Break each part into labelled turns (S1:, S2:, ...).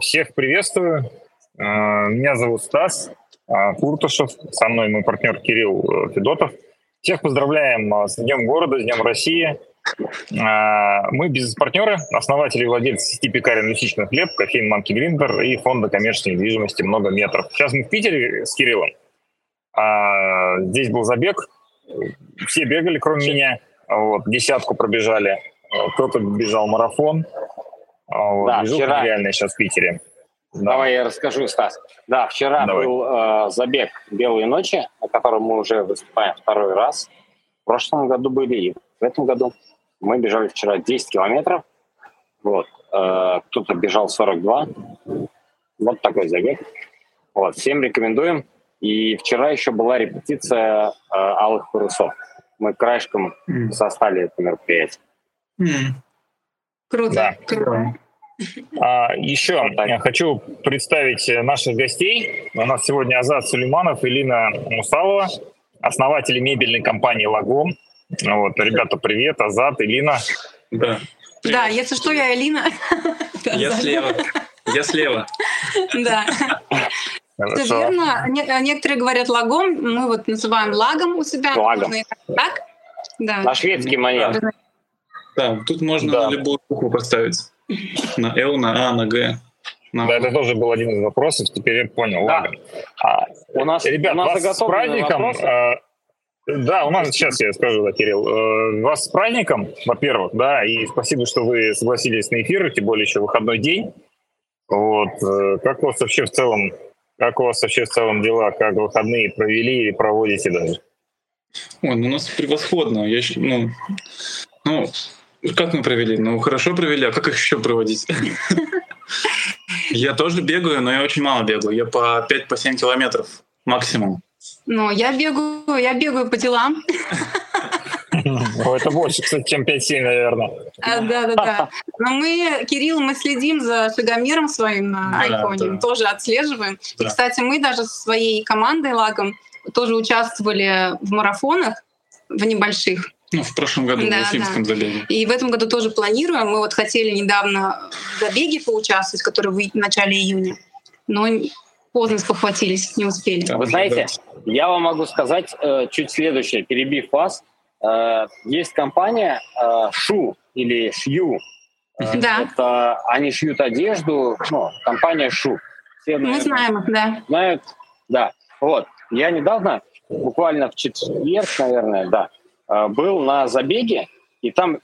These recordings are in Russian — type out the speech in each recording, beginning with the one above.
S1: всех приветствую. А, меня зовут Стас Куртушев. Со мной мой партнер Кирилл э, Федотов. Всех поздравляем с Днем города, с Днем России. Мы бизнес-партнеры, основатели и владельцы сети пекарен «Лисичный хлеб», кофеин «Манки Гриндер» и фонда коммерческой недвижимости «Много метров». Сейчас мы в Питере с Кириллом. Здесь был забег. Все бегали, кроме меня. Вот, десятку пробежали. Кто-то бежал марафон. Вот, да, Бежу вчера... реально сейчас в Питере.
S2: Да. Давай я расскажу, Стас. Да, вчера Давай. был э, забег «Белые ночи», на котором мы уже выступаем второй раз. В прошлом году были и в этом году. Мы бежали вчера 10 километров. Вот. Э, кто-то бежал 42. Вот такой забег. Вот. Всем рекомендуем. И вчера еще была репетиция э, «Алых парусов». Мы краешком mm. состали это мероприятие.
S3: Mm. Круто. Да. Круто.
S1: А, еще я хочу представить наших гостей. У нас сегодня Азат Сулейманов и Лина Мусалова, основатели мебельной компании «Лагом». Вот, ребята, привет, Азат, Илина.
S3: Да. Привет. Да, если что, я Элина.
S4: Я слева. Я слева.
S3: Да. Все верно. Некоторые говорят лагом, мы вот называем лагом у себя.
S2: Лагом. Так? Да. На шведский манер.
S4: Да, тут можно да. любую букву поставить. На Л, на А, на Г.
S1: На... Да, это тоже был один из вопросов, теперь я понял. Да. Ладно. А, у нас, ребят, у нас вас с праздником. Э, да, у нас сейчас я скажу, да, Кирилл. Э, вас с праздником, во-первых, да, и спасибо, что вы согласились на эфир, тем более еще выходной день. Вот. Э, как у вас вообще в целом, как у вас вообще в целом дела, как выходные провели и проводите даже?
S4: Ой, ну у нас превосходно. Я, ну, ну, как мы провели? Ну, хорошо провели, а как их еще проводить? Я тоже бегаю, но я очень мало бегаю. Я по 5-7 по километров максимум.
S3: Ну, я бегаю, я бегаю по делам.
S1: Это больше, кстати, чем 5-7, наверное.
S3: А, да, да, да. Но мы, Кирилл, мы следим за шагомером своим на айфоне, тоже отслеживаем. И, кстати, мы даже со своей командой Лагом тоже участвовали в марафонах, в небольших.
S4: Ну, в прошлом году да, в Уфимском да. забеге.
S3: И в этом году тоже планируем. Мы вот хотели недавно в забеге поучаствовать, который в начале июня, но поздно спохватились, не успели.
S2: Вы знаете, я вам могу сказать э, чуть следующее, перебив вас. Э, есть компания э, Шу или Шью.
S3: Э, да.
S2: Это, они шьют одежду, ну, компания Шу.
S3: Все, наверное, Мы знаем их, да.
S2: Знают, да. Вот. Я недавно, буквально в четверг, наверное, да, был на забеге, и там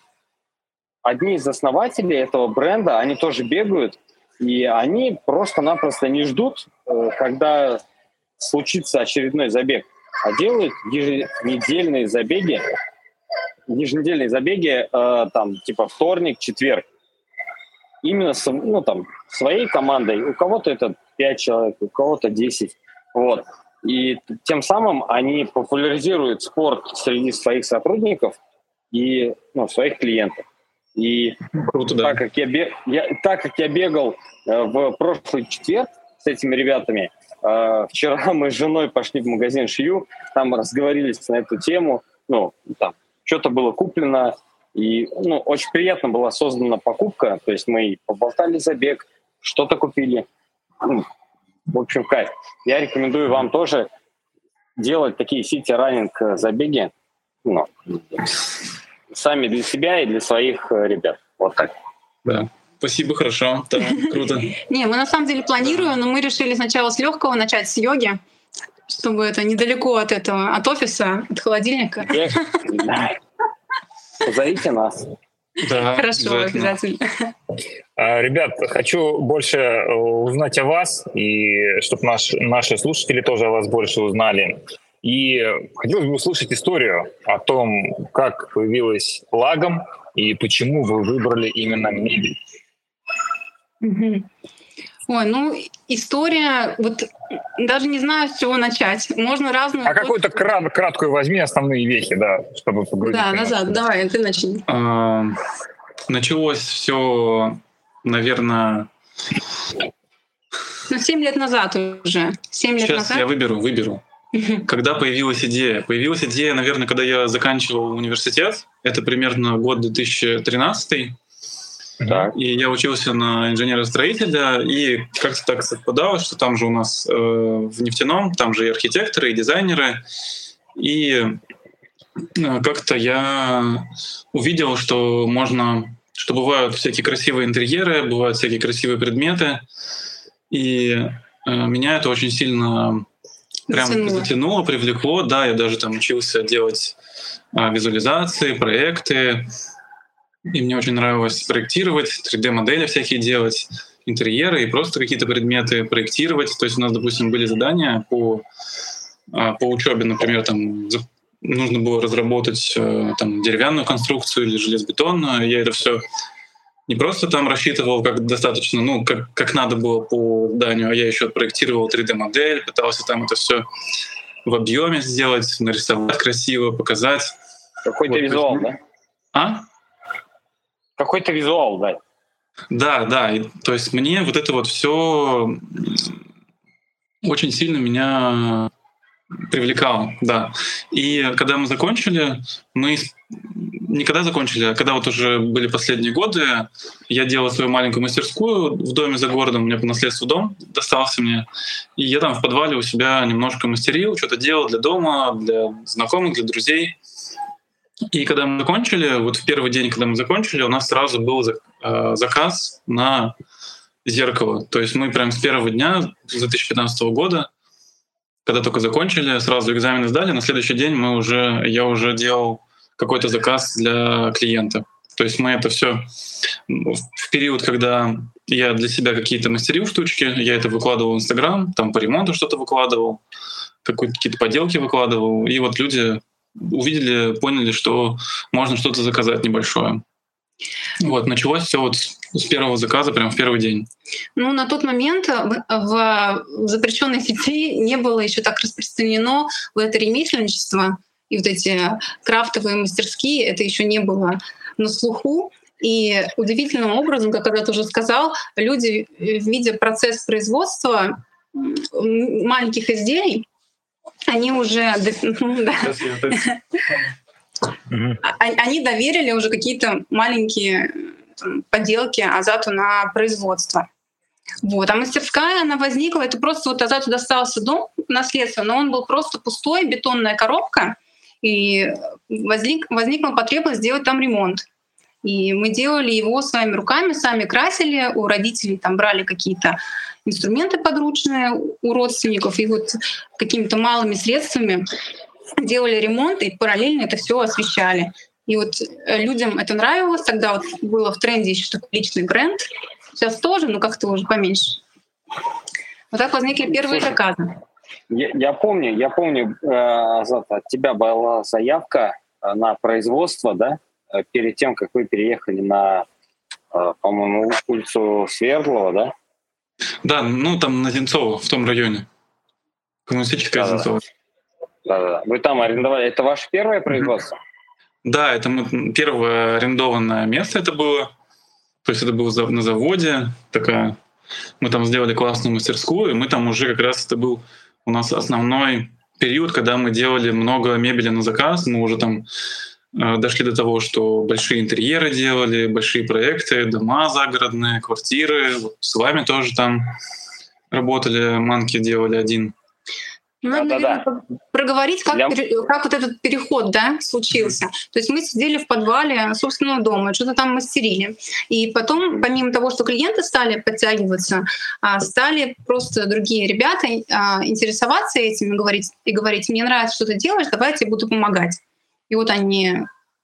S2: одни из основателей этого бренда, они тоже бегают, и они просто-напросто не ждут, э, когда случится очередной забег, а делают еженедельные забеги, еженедельные забеги, э, там, типа вторник, четверг. Именно с, ну, там, своей командой. У кого-то это 5 человек, у кого-то 10. Вот. И тем самым они популяризируют спорт среди своих сотрудников и ну, своих клиентов. И Круто, да. так, как я бег, я, так как я бегал э, в прошлый четверг с этими ребятами, э, вчера мы с женой пошли в магазин Шью, там разговорились на эту тему, ну, там, что-то было куплено, и ну, очень приятно была создана покупка, то есть мы поболтали забег, что-то купили. В общем, кайф. Я рекомендую вам тоже делать такие сити-раннинг э, забеги ну, сами для себя и для своих э, ребят. Вот так.
S4: Да. Спасибо, хорошо. Да, круто.
S3: Не, мы на самом деле планируем, но мы решили сначала с легкого начать с йоги, чтобы это недалеко от этого, от офиса, от холодильника.
S2: Позовите нас.
S3: Да, Хорошо, обязательно.
S1: А, ребят, хочу больше э, узнать о вас, и чтобы наш, наши слушатели тоже о вас больше узнали. И хотелось бы услышать историю о том, как появилась лагом и почему вы выбрали именно мебель.
S3: Ой, ну история, вот даже не знаю, с чего начать. Можно разную.
S1: А какую-то крат, краткую возьми основные вехи, да, чтобы
S3: погрузить. Да, назад, давай, ты начни.
S4: А, началось все, наверное.
S3: Ну, 7 лет назад уже. 7 лет
S4: Сейчас
S3: назад.
S4: я выберу, выберу. Когда появилась идея? Появилась идея, наверное, когда я заканчивал университет. Это примерно год 2013. Так. И я учился на инженера-строителя, и как-то так совпадало, что там же у нас э, в нефтяном, там же и архитекторы, и дизайнеры. И э, как-то я увидел, что можно, что бывают всякие красивые интерьеры, бывают всякие красивые предметы. И э, меня это очень сильно прям затянуло. затянуло, привлекло. Да, я даже там учился делать э, визуализации, проекты. И мне очень нравилось проектировать, 3D-модели всякие делать, интерьеры и просто какие-то предметы проектировать. То есть у нас, допустим, были задания по, а, по учебе, например, там нужно было разработать э, там, деревянную конструкцию или железобетонную. Я это все не просто там рассчитывал как достаточно, ну, как, как надо было по зданию, а я еще проектировал 3D-модель, пытался там это все в объеме сделать, нарисовать красиво, показать.
S2: Какой-то вот, визуал, да?
S4: А?
S2: Какой-то визуал дать.
S4: Да, да. И, то есть мне вот это вот все очень сильно меня привлекало, да. И когда мы закончили, мы не когда закончили, а когда вот уже были последние годы, я делал свою маленькую мастерскую в доме за городом, у меня по наследству дом достался мне, и я там в подвале у себя немножко мастерил, что-то делал для дома, для знакомых, для друзей. И когда мы закончили, вот в первый день, когда мы закончили, у нас сразу был э, заказ на зеркало. То есть мы прям с первого дня 2015 года, когда только закончили, сразу экзамены сдали, на следующий день мы уже, я уже делал какой-то заказ для клиента. То есть мы это все в период, когда я для себя какие-то мастерил штучки, я это выкладывал в Инстаграм, там по ремонту что-то выкладывал, какие-то поделки выкладывал, и вот люди увидели, поняли, что можно что-то заказать небольшое. Вот, началось все вот с первого заказа, прямо в первый день.
S3: Ну, на тот момент в запрещенной сети не было еще так распространено вот это ремесленничество и вот эти крафтовые мастерские, это еще не было на слуху. И удивительным образом, как когда ты уже сказал, люди, видя процесс производства маленьких изделий, они уже... Ну а, они доверили уже какие-то маленькие поделки Азату на производство. Вот. А мастерская, она возникла, это просто вот Азату достался дом наследство, но он был просто пустой, бетонная коробка, и возник, возникла потребность сделать там ремонт. И мы делали его своими руками, сами красили, у родителей там брали какие-то инструменты подручные у родственников, и вот какими-то малыми средствами делали ремонт и параллельно это все освещали. И вот э, людям это нравилось, тогда вот было в тренде еще такой личный бренд, сейчас тоже, но как-то уже поменьше. Вот так возникли первые Слушай, заказы.
S2: Я, я помню, я помню, э, Азат, от тебя была заявка э, на производство, да, перед тем, как вы переехали на, по-моему, улицу Свердлова, да?
S4: Да, ну там на Зенцово, в том районе. Коммунистическая да, Зенцово.
S2: Да, да, да. Вы там арендовали. Это ваше первое производство?
S4: Да, это мы, первое арендованное место это было. То есть это было на заводе. Такая. Мы там сделали классную мастерскую, и мы там уже как раз это был у нас основной период, когда мы делали много мебели на заказ. Мы уже там дошли до того, что большие интерьеры делали, большие проекты, дома загородные, квартиры. Вот с вами тоже там работали, манки делали один.
S3: Надо, да, наверное, да, да. проговорить, как, Я... как вот этот переход да, случился. То есть мы сидели в подвале собственного дома, что-то там мастерили. И потом, помимо того, что клиенты стали подтягиваться, а, стали просто другие ребята а, интересоваться этим и говорить, и говорить мне нравится, что ты делаешь, давай я тебе буду помогать. И вот они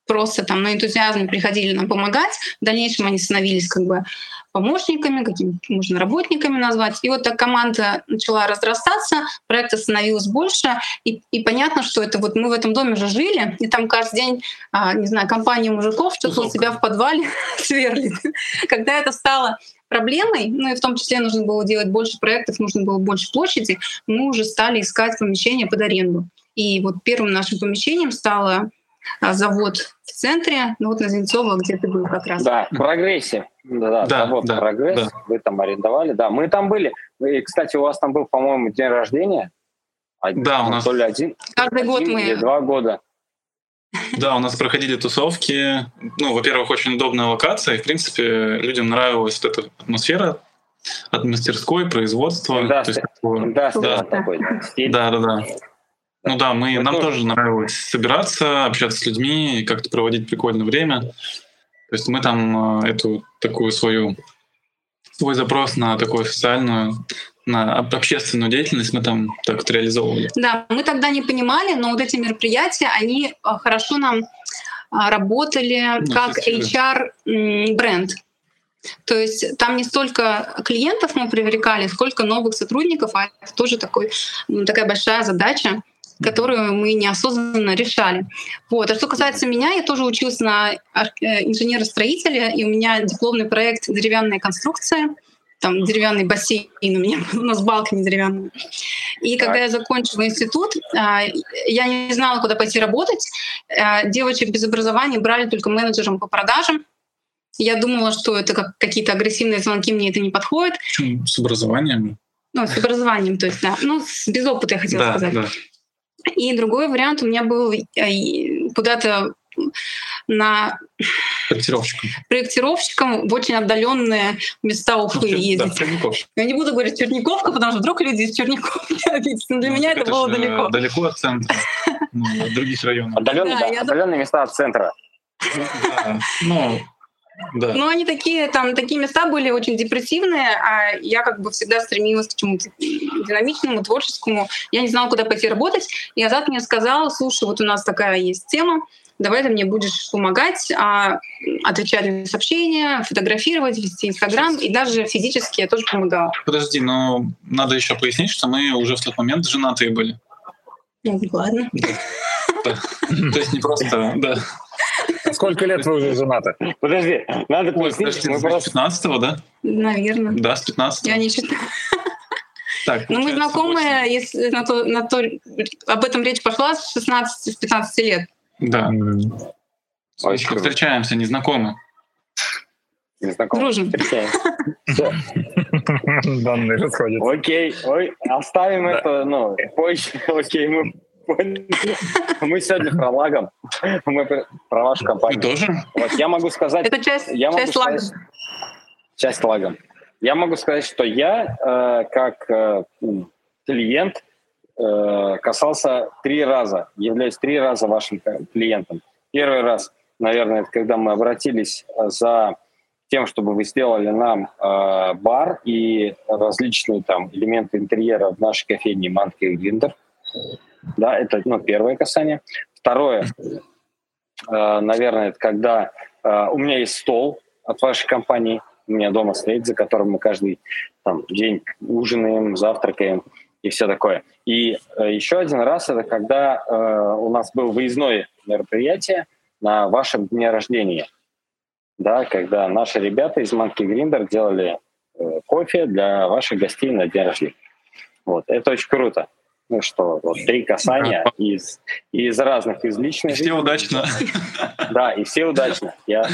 S3: просто там на энтузиазме приходили нам помогать. В дальнейшем они становились как бы помощниками, какими можно работниками назвать. И вот так команда начала разрастаться, проекта становилось больше, и, и понятно, что это вот мы в этом доме уже жили, и там каждый день, а, не знаю, компания мужиков что-то у себя в подвале сверлит. Когда это стало проблемой, ну и в том числе нужно было делать больше проектов, нужно было больше площади, мы уже стали искать помещение под аренду. И вот первым нашим помещением стало завод в центре, ну вот на Зенцова, где ты был как раз.
S2: Да, в прогрессе. Да, да, завод да, прогресс. Да. Вы там арендовали, да. Мы там были. И, кстати, у вас там был, по-моему, день рождения.
S4: Один, да, у нас.
S2: То ли один.
S3: Каждый
S2: один
S3: год мы.
S2: Или два года.
S4: Да, у нас проходили тусовки. Ну, во-первых, очень удобная локация. И, в принципе, людям нравилась вот эта атмосфера от мастерской, производства.
S2: Индастри.
S4: да. да, да, да. Ну да, мы, мы нам тоже. тоже нравилось собираться, общаться с людьми и как-то проводить прикольное время. То есть мы там э, эту такую свою свой запрос на такую социальную на общественную деятельность мы там так вот реализовывали.
S3: Да, мы тогда не понимали, но вот эти мероприятия, они э, хорошо нам а, работали ну, как HR-бренд. То есть там не столько клиентов мы привлекали, сколько новых сотрудников, а это тоже такой, такая большая задача которую мы неосознанно решали. Вот. А что касается меня, я тоже училась на э, инженера-строителя, и у меня дипломный проект «Деревянная конструкция», там деревянный бассейн у меня у нас балка не деревянная. И когда я закончила институт, а, я не знала, куда пойти работать. А, девочек без образования брали только менеджером по продажам. Я думала, что это как какие-то агрессивные звонки, мне это не подходит.
S4: Почему? С образованием?
S3: Ну, с образованием, то есть, да. Ну, без опыта, я хотела да, сказать. Да. И другой вариант у меня был э, куда-то на
S4: проектировщиком.
S3: проектировщиком в очень отдаленные места Уфы Чер... ездить. Да, Я не буду говорить Черниковка, потому что вдруг люди из Черниковки. Но для ну, меня это, это было далеко.
S4: Далеко от центра, ну, от других районов.
S2: Отдаленные, да, да, отдаленные места от центра.
S4: Ну, да.
S3: Но они такие, там, такие места были очень депрессивные, а я как бы всегда стремилась к чему-то динамичному, творческому. Я не знала, куда пойти работать. И Азат мне сказал, слушай, вот у нас такая есть тема, давай ты мне будешь помогать, а, отвечать на сообщения, фотографировать, вести Инстаграм, и даже физически я тоже помогала.
S4: Подожди, но надо еще пояснить, что мы уже в тот момент женатые были.
S3: Ну, ладно.
S4: То есть не просто, да.
S1: Сколько лет вы уже женаты?
S2: Подожди, надо
S4: пояснить. Мы просто... 15 да?
S3: Наверное.
S4: Да, с 15
S3: Я не считаю. Так, ну, мы знакомы, если на то, на то, об этом речь пошла с 16-15 лет.
S4: Да. Ой, встречаемся, не знакомы.
S2: Не знакомы.
S3: Дружим.
S1: Данные расходятся.
S2: Окей, ой, оставим это, ну, позже. Окей, мы мы сегодня про лагом. Мы про вашу компанию.
S4: Тоже?
S2: Вот я могу сказать...
S3: Это часть, я часть лага.
S2: Часть лага. Я могу сказать, что я э, как э, клиент э, касался три раза, являюсь три раза вашим клиентом. Первый раз, наверное, это когда мы обратились за тем, чтобы вы сделали нам э, бар и различные там элементы интерьера в нашей кофейне Манки и Гриндер. Да, это ну, первое касание. Второе, э, наверное, это когда э, у меня есть стол от вашей компании, у меня дома стоит, за которым мы каждый там, день ужинаем, завтракаем и все такое. И э, еще один раз это когда э, у нас было выездное мероприятие на вашем дне рождения, да, когда наши ребята из Monkey Grinder делали э, кофе для ваших гостей на день рождения. Вот, это очень круто ну что, вот три касания да. из, из разных, из личных.
S4: И все удачно.
S2: Да, и все удачно. Я,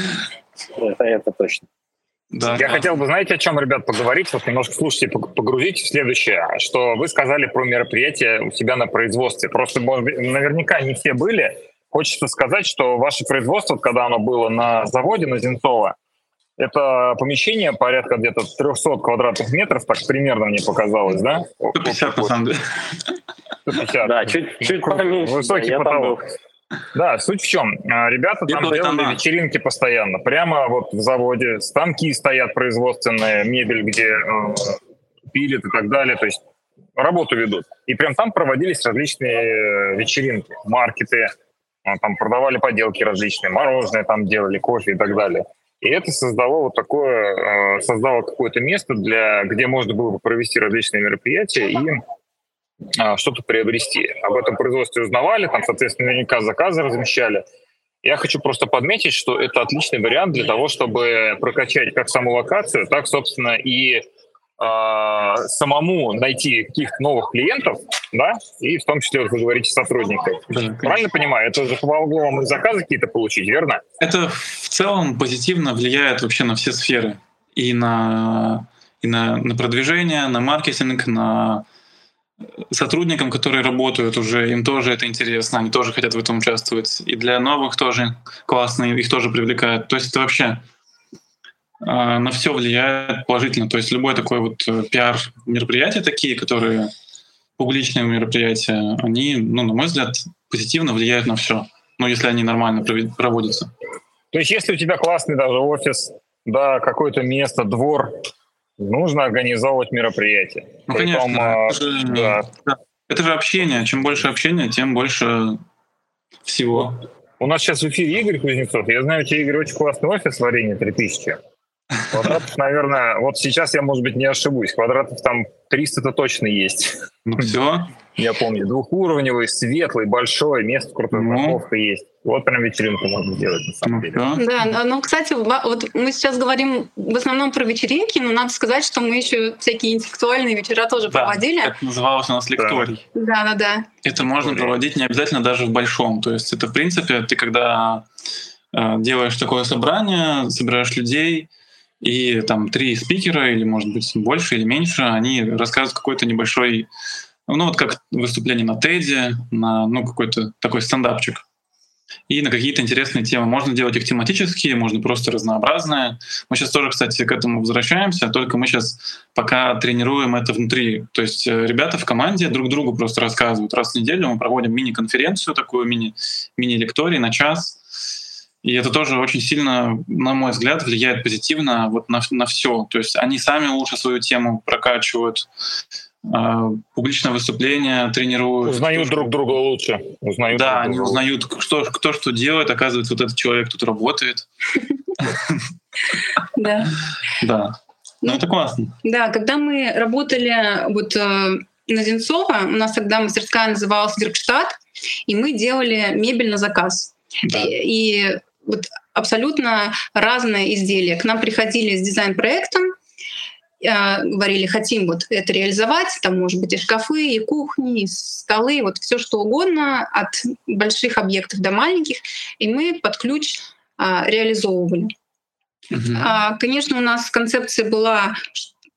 S2: это, это точно.
S1: Да, Я да. хотел бы, знаете, о чем, ребят, поговорить, вот немножко слушайте, погрузить в следующее, что вы сказали про мероприятие у себя на производстве. Просто наверняка не все были. Хочется сказать, что ваше производство, когда оно было на заводе на Зенцова, это помещение порядка где-то 300 квадратных метров, так примерно мне показалось, да?
S4: 150, на самом деле.
S2: 150. Да, чуть, чуть поменьше.
S1: Высокий да, потолок. Да, суть в чем. А, ребята там делали она. вечеринки постоянно. Прямо вот в заводе. Станки стоят производственные, мебель, где э, пилят и так далее. То есть работу ведут. И прям там проводились различные э, вечеринки, маркеты. А, там продавали поделки различные, мороженое там делали, кофе и так далее. И это создало вот такое, э, создало какое-то место, для, где можно было бы провести различные мероприятия и а, что-то приобрести. Об этом производстве узнавали, там, соответственно, наверняка заказы размещали. Я хочу просто подметить, что это отличный вариант для того, чтобы прокачать как саму локацию, так, собственно, и э, самому найти каких-то новых клиентов, да, и в том числе, вы говорите, сотрудников. Да, Правильно понимаю? Это же помогло вам и заказы какие-то получить, верно?
S4: Это в целом позитивно влияет вообще на все сферы. И на, и на, на продвижение, на маркетинг, на сотрудникам, которые работают уже, им тоже это интересно, они тоже хотят в этом участвовать. И для новых тоже классно, их тоже привлекает. То есть это вообще на все влияет положительно. То есть любое такое вот э, пиар мероприятие такие, которые публичные мероприятия, они, ну, на мой взгляд, позитивно влияют на все. Ну, если они нормально проводятся.
S1: То есть, если у тебя классный даже офис, да, какое-то место, двор, нужно организовывать мероприятие.
S4: Ну, Притом, конечно. Это же, да. это же общение. Чем больше общения, тем больше всего.
S1: У нас сейчас в эфире Игорь Кузнецов. Я знаю, у тебя, Игорь, очень классный офис в Арене 3000. Квадратов, наверное, вот сейчас я, может быть, не ошибусь. Квадратов там 300-то точно есть.
S4: Ну все.
S1: Я помню. Двухуровневый, светлый, большой, место крутой, ну. парковка есть. Вот прям вечеринку можно сделать, на самом деле.
S3: Да, ну, кстати, вот мы сейчас говорим в основном про вечеринки, но надо сказать, что мы еще всякие интеллектуальные вечера тоже да, проводили.
S4: это называлось у нас лекторий.
S3: Да, да, да.
S4: Это можно проводить не обязательно даже в большом. То есть это, в принципе, ты когда э, делаешь такое собрание, собираешь людей, и там три спикера, или, может быть, больше или меньше, они рассказывают какой-то небольшой, ну вот как выступление на Теди, на ну, какой-то такой стендапчик. И на какие-то интересные темы. Можно делать их тематические, можно просто разнообразные. Мы сейчас тоже, кстати, к этому возвращаемся, только мы сейчас пока тренируем это внутри. То есть э, ребята в команде друг другу просто рассказывают. Раз в неделю мы проводим мини-конференцию, такую мини, мини-лекторий на час, и это тоже очень сильно, на мой взгляд, влияет позитивно вот на, на все. То есть они сами лучше свою тему прокачивают, э, публичное выступление тренируют.
S1: Узнают друг друга лучше.
S4: Узнают да, друг они друга. узнают, кто, кто что делает. Оказывается, вот этот человек тут работает.
S3: Да.
S4: Да. Ну, это классно.
S3: Да, когда мы работали вот э, на Зенцова, у нас тогда мастерская называлась Веркштадт, и мы делали мебель на заказ. Да. И вот абсолютно разные изделия. К нам приходили с дизайн-проектом, э, говорили, хотим вот это реализовать, там может быть и шкафы, и кухни, и столы, вот все что угодно, от больших объектов до маленьких, и мы под ключ а, реализовывали. Uh-huh. А, конечно, у нас концепция была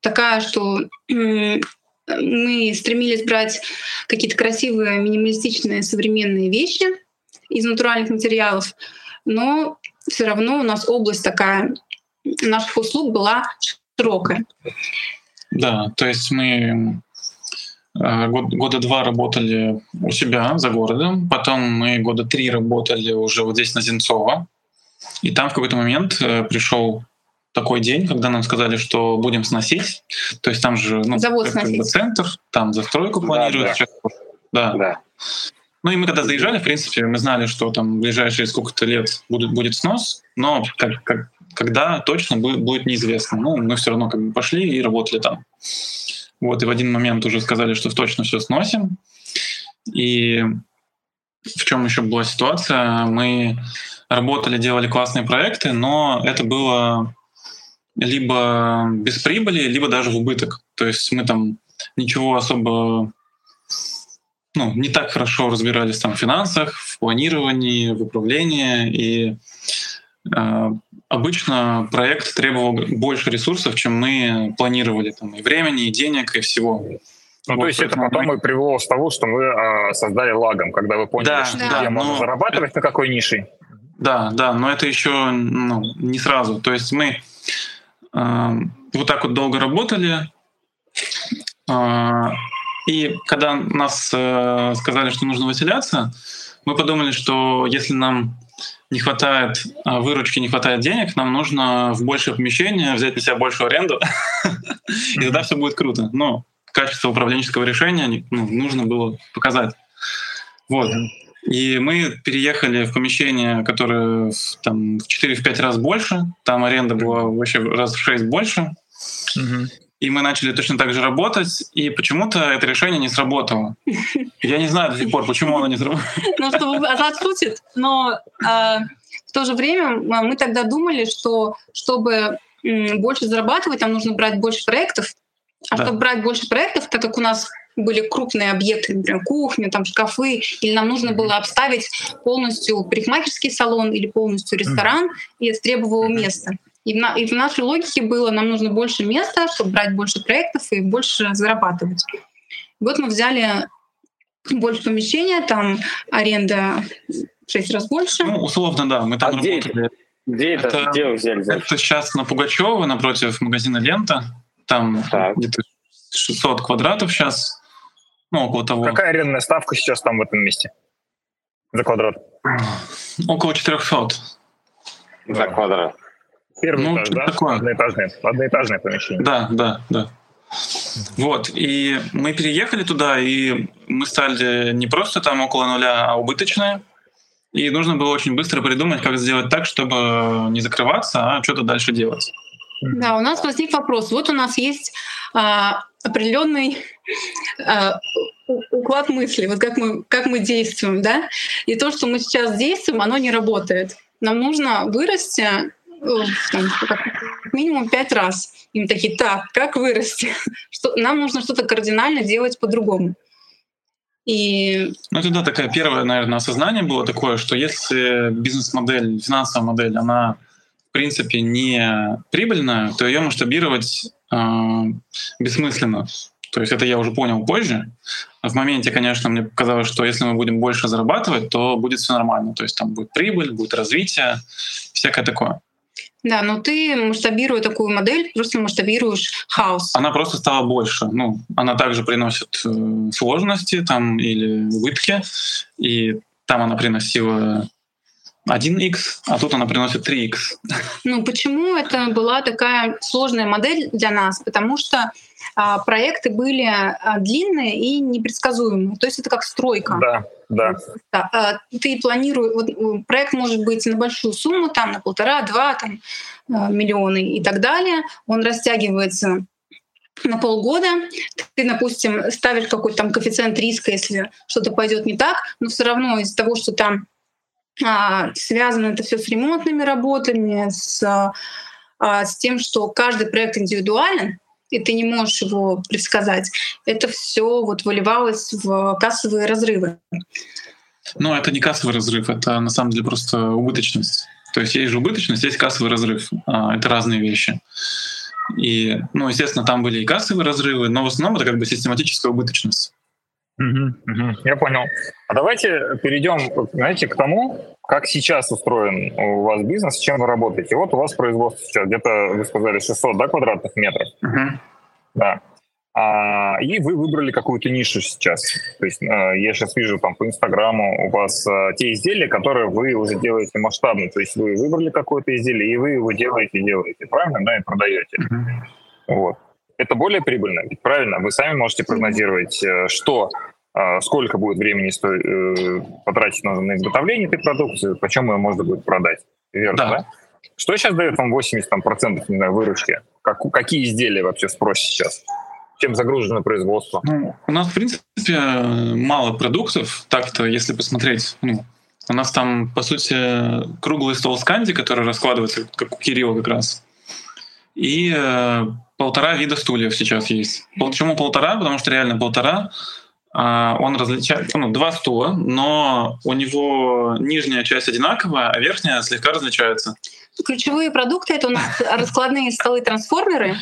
S3: такая, что мы стремились брать какие-то красивые, минималистичные, современные вещи из натуральных материалов, но все равно у нас область такая наших услуг была широкая.
S4: Да, то есть мы э, год, года два работали у себя за городом, потом мы года три работали уже вот здесь на Зенцово, и там в какой-то момент э, пришел такой день, когда нам сказали, что будем сносить. То есть там же ну,
S3: Завод
S4: центр, там застройку планируют. Да, да. да. Ну и мы когда заезжали, в принципе, мы знали, что там в ближайшие сколько-то лет будет, будет снос, но как, как, когда точно будет, будет неизвестно. Ну, мы все равно как бы пошли и работали там. Вот, и в один момент уже сказали, что точно все сносим. И в чем еще была ситуация? Мы работали, делали классные проекты, но это было либо без прибыли, либо даже в убыток. То есть мы там ничего особо ну, не так хорошо разбирались там в финансах, в планировании, в управлении. И э, обычно проект требовал больше ресурсов, чем мы планировали. Там, и времени, и денег, и всего.
S1: Ну, вот, то есть это потом мы... и привело к тому, что мы э, создали лагом, когда вы поняли, да, что да, где можно зарабатывать, на какой нише.
S4: Да, да, но это еще ну, не сразу. То есть мы э, вот так вот долго работали, э, и когда нас э, сказали, что нужно выселяться, мы подумали, что если нам не хватает э, выручки, не хватает денег, нам нужно в большее помещение взять на себя большую аренду, и тогда все будет круто. Но качество управленческого решения ну, нужно было показать. Вот. И мы переехали в помещение, которое там, в 4-5 раз больше. Там аренда была вообще раз в 6 больше. Uh-huh. И мы начали точно так же работать, и почему-то это решение не сработало. Я не знаю до сих пор, почему оно не сработало.
S3: Ну, чтобы Азат шутит, но э, в то же время мы тогда думали, что чтобы больше зарабатывать, нам нужно брать больше проектов. А да. чтобы брать больше проектов, так как у нас были крупные объекты, например, кухня, там шкафы, или нам нужно было обставить полностью парикмахерский салон или полностью ресторан, и это требовало места. И в, на, и в нашей логике было, нам нужно больше места, чтобы брать больше проектов и больше зарабатывать. Вот мы взяли больше помещения, там аренда в 6 раз больше.
S4: Ну, условно, да. Мы там
S2: а где, где это? это? Где вы взяли?
S4: Это сейчас на Пугачева, напротив магазина «Лента». Там так. где-то 600 квадратов сейчас. Ну, около того.
S1: Какая арендная ставка сейчас там в этом месте? За квадрат?
S4: Около 400.
S2: За квадрат.
S1: Первый ну, этаж, да? Такое. Одноэтажное, одноэтажное помещение.
S4: Да, да, да. Вот, и мы переехали туда, и мы стали не просто там около нуля, а убыточные. И нужно было очень быстро придумать, как сделать так, чтобы не закрываться, а что-то дальше делать.
S3: Да, у нас возник вопрос. Вот у нас есть а, определенный а, уклад мысли, вот как мы, как мы действуем, да, и то, что мы сейчас действуем, оно не работает. Нам нужно вырасти там, минимум пять раз. Им такие, так, как вырасти? Что, нам нужно что-то кардинально делать по-другому. И...
S4: Ну, это да, такая первое, наверное, осознание было такое, что если бизнес-модель, финансовая модель, она в принципе не прибыльная, то ее масштабировать э, бессмысленно. То есть это я уже понял позже. В моменте, конечно, мне показалось, что если мы будем больше зарабатывать, то будет все нормально. То есть там будет прибыль, будет развитие, всякое такое.
S3: Да, но ты масштабируя такую модель, просто масштабируешь хаос.
S4: Она просто стала больше. Ну, она также приносит э, сложности там или убытки, и там она приносила 1x, а тут она приносит 3x.
S3: Ну, почему это была такая сложная модель для нас? Потому что проекты были а, длинные и непредсказуемые. То есть это как стройка.
S1: Да, да.
S3: да. А, ты планируешь, вот, проект может быть на большую сумму, там на полтора-два там, а, миллиона и так далее. Он растягивается на полгода. Ты, допустим, ставишь какой-то там коэффициент риска, если что-то пойдет не так, но все равно из-за того, что там а, связано это все с ремонтными работами, с, а, с тем, что каждый проект индивидуален, и ты не можешь его предсказать. Это все вот выливалось в кассовые разрывы.
S4: Ну, это не кассовый разрыв, это на самом деле просто убыточность. То есть есть же убыточность, есть кассовый разрыв. А, это разные вещи. И, ну, естественно, там были и кассовые разрывы, но в основном это как бы систематическая убыточность.
S1: Угу, угу, я понял. А давайте перейдем, знаете, к тому, как сейчас устроен у вас бизнес, с чем вы работаете. Вот у вас производство сейчас где-то, вы сказали, 600 да, квадратных метров. Угу. Да. А, и вы выбрали какую-то нишу сейчас. То есть а, я сейчас вижу там по Инстаграму у вас а, те изделия, которые вы уже делаете масштабно. То есть вы выбрали какое-то изделие, и вы его делаете, делаете, правильно, да, и продаете. Угу. Вот это более прибыльно, ведь правильно? Вы сами можете прогнозировать, э, что э, сколько будет времени стоить, э, потратить на, на изготовление этой продукции, почем ее можно будет продать. Верно, да? да? Что сейчас дает вам 80 там, процентов не знаю, выручки? Как, какие изделия вообще в спросе сейчас? Чем загружено производство?
S4: Ну, у нас, в принципе, мало продуктов. Так-то, если посмотреть, ну, у нас там, по сути, круглый стол сканди, который раскладывается, как у Кирилла как раз. И полтора вида стульев сейчас есть. Почему полтора? Потому что реально полтора. А, он различается, ну, два стула, но у него нижняя часть одинаковая, а верхняя слегка различается.
S3: Ключевые продукты — это у нас раскладные столы-трансформеры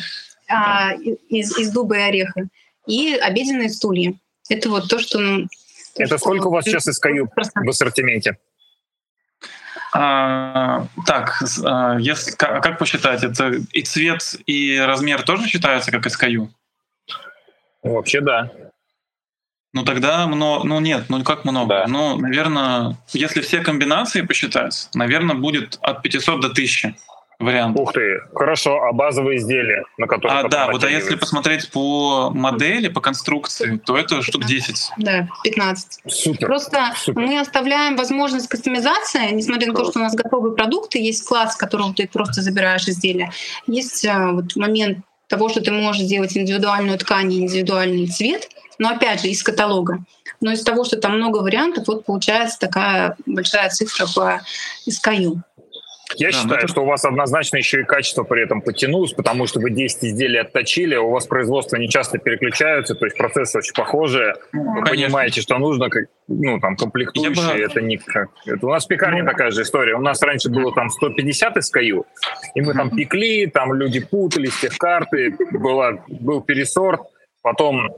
S3: а, из, из дуба и ореха и обеденные стулья. Это вот то, что...
S1: Это сколько у вас сейчас SKU в ассортименте?
S4: А, так, а, если, как, как посчитать, это и цвет, и размер тоже считаются как SKU?
S1: Вообще да.
S4: Ну тогда много, ну нет, ну как много? Да. Ну, наверное, если все комбинации посчитать, наверное, будет от 500 до 1000 вариант.
S1: Ух ты, хорошо, а базовые изделия, на которые...
S4: А, да, вот а если посмотреть по модели, по конструкции, то это штук 10.
S3: Да, 15. Супер. Просто Супер. мы оставляем возможность кастомизации, несмотря на то, что у нас готовые продукты, есть класс, в котором ты просто забираешь изделия. Есть а, вот момент того, что ты можешь сделать индивидуальную ткань и индивидуальный цвет, но опять же из каталога. Но из того, что там много вариантов, вот получается такая большая цифра по SKU.
S1: Я да, считаю, это... что у вас однозначно еще и качество при этом подтянулось, потому что вы 10 изделий отточили, у вас производство не часто переключаются, то есть процессы очень похожие. Ну, вы конечно. понимаете, что нужно, как, ну, там, комплектующие, бы... это не как... Это у нас в пекарне ну... такая же история. У нас раньше было там 150 SKU, и мы там пекли, там люди путались, тех карты, была, был пересорт, потом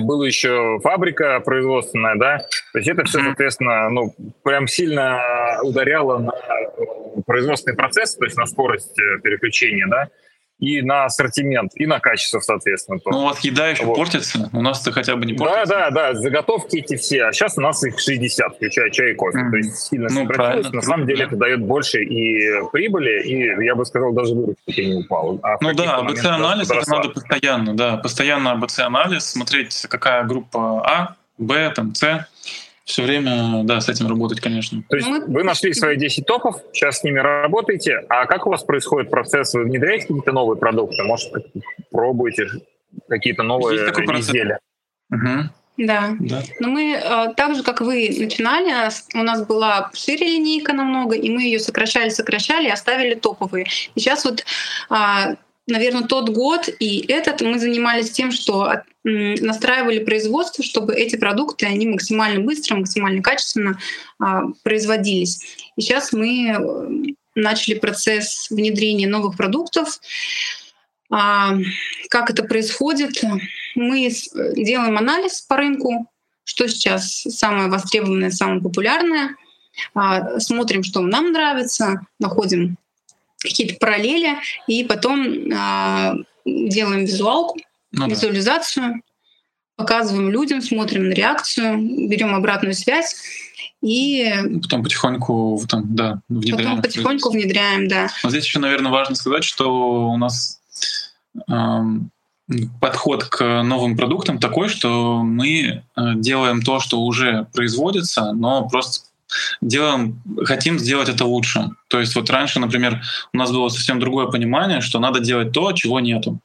S1: была еще фабрика производственная, да, то есть это все, соответственно, ну, прям сильно ударяло на производственный процесс, то есть на скорость э, переключения, да, и на ассортимент, и на качество, соответственно.
S4: Ну, у вас еда еще вот. портится, у нас-то хотя бы не портится.
S1: Да, да, да, заготовки эти все, а сейчас у нас их 60, включая чай и кофе. Mm. То есть сильно ну, сократилось, на самом деле это дает больше и прибыли, и, я бы сказал, даже выручка не упала.
S4: А ну да, АБЦ-анализ это надо постоянно, да, постоянно АБЦ-анализ, смотреть, какая группа А, Б, там, С, все время, да, с этим работать, конечно.
S1: То есть Мы... вы нашли свои 10 топов, сейчас с ними работаете, а как у вас происходит процесс? Вы внедряете какие-то новые продукты? Может, пробуете какие-то новые изделия?
S3: Угу. Да. да. Но мы э, так же, как вы начинали, у нас была шире линейка намного, и мы ее сокращали, сокращали, оставили топовые. И сейчас вот а, наверное, тот год и этот мы занимались тем, что настраивали производство, чтобы эти продукты, они максимально быстро, максимально качественно а, производились. И сейчас мы э, начали процесс внедрения новых продуктов. А, как это происходит? Мы делаем анализ по рынку, что сейчас самое востребованное, самое популярное, а, смотрим, что нам нравится, находим какие-то параллели, и потом э, делаем визуалку, ну, визуализацию, да. показываем людям, смотрим на реакцию, берем обратную связь и
S4: потом потихоньку там, да,
S3: внедряем. Потом потихоньку внедряем, да.
S4: Но здесь еще, наверное, важно сказать, что у нас эм, подход к новым продуктам такой, что мы э, делаем то, что уже производится, но просто делаем, хотим сделать это лучше. То есть вот раньше, например, у нас было совсем другое понимание, что надо делать то, чего нету.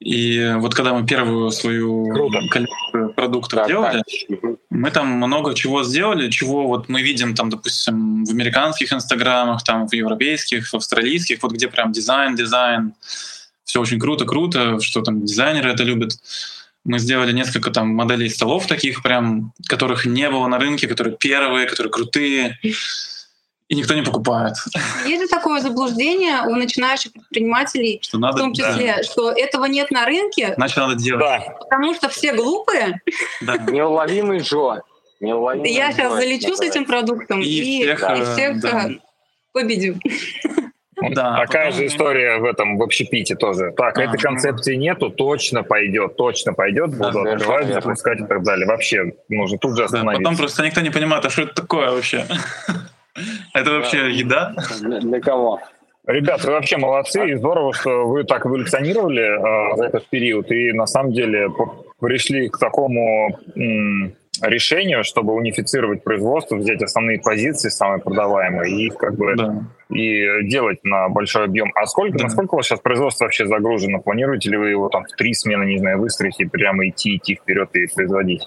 S4: И вот когда мы первую свою Круто. коллекцию продуктов да, делали, да. мы там много чего сделали, чего вот мы видим там, допустим, в американских инстаграмах, там в европейских, в австралийских, вот где прям дизайн, дизайн, все очень круто, круто, что там дизайнеры это любят. Мы сделали несколько там моделей столов таких прям, которых не было на рынке, которые первые, которые крутые, и никто не покупает.
S3: Есть же такое заблуждение у начинающих предпринимателей, что надо, в том числе, да. что этого нет на рынке.
S4: Значит, надо делать. Да.
S3: Потому что все глупые.
S2: Да. Неуловимый Джо.
S3: Неуловимый Я сейчас залечу с этим продуктом и, и всех, да, и всех да. победю.
S1: Да, Такая потом... же история в этом в общепите тоже. Так, а, этой концепции нету, точно пойдет, точно пойдет, буду да, открывать, запускать и так далее. Вообще нужно тут же остановиться.
S4: Да, потом просто никто не понимает, а что это такое вообще? Это вообще еда?
S2: Для кого?
S1: Ребят, вы вообще молодцы, и здорово, что вы так эволюционировали э, за этот период, и на самом деле пришли к такому м, решению, чтобы унифицировать производство, взять основные позиции, самые продаваемые, и их как бы да. и делать на большой объем. А сколько, да. насколько у вас сейчас производство вообще загружено? Планируете ли вы его там в три смены, не знаю, выстроить и прямо идти, идти вперед и производить?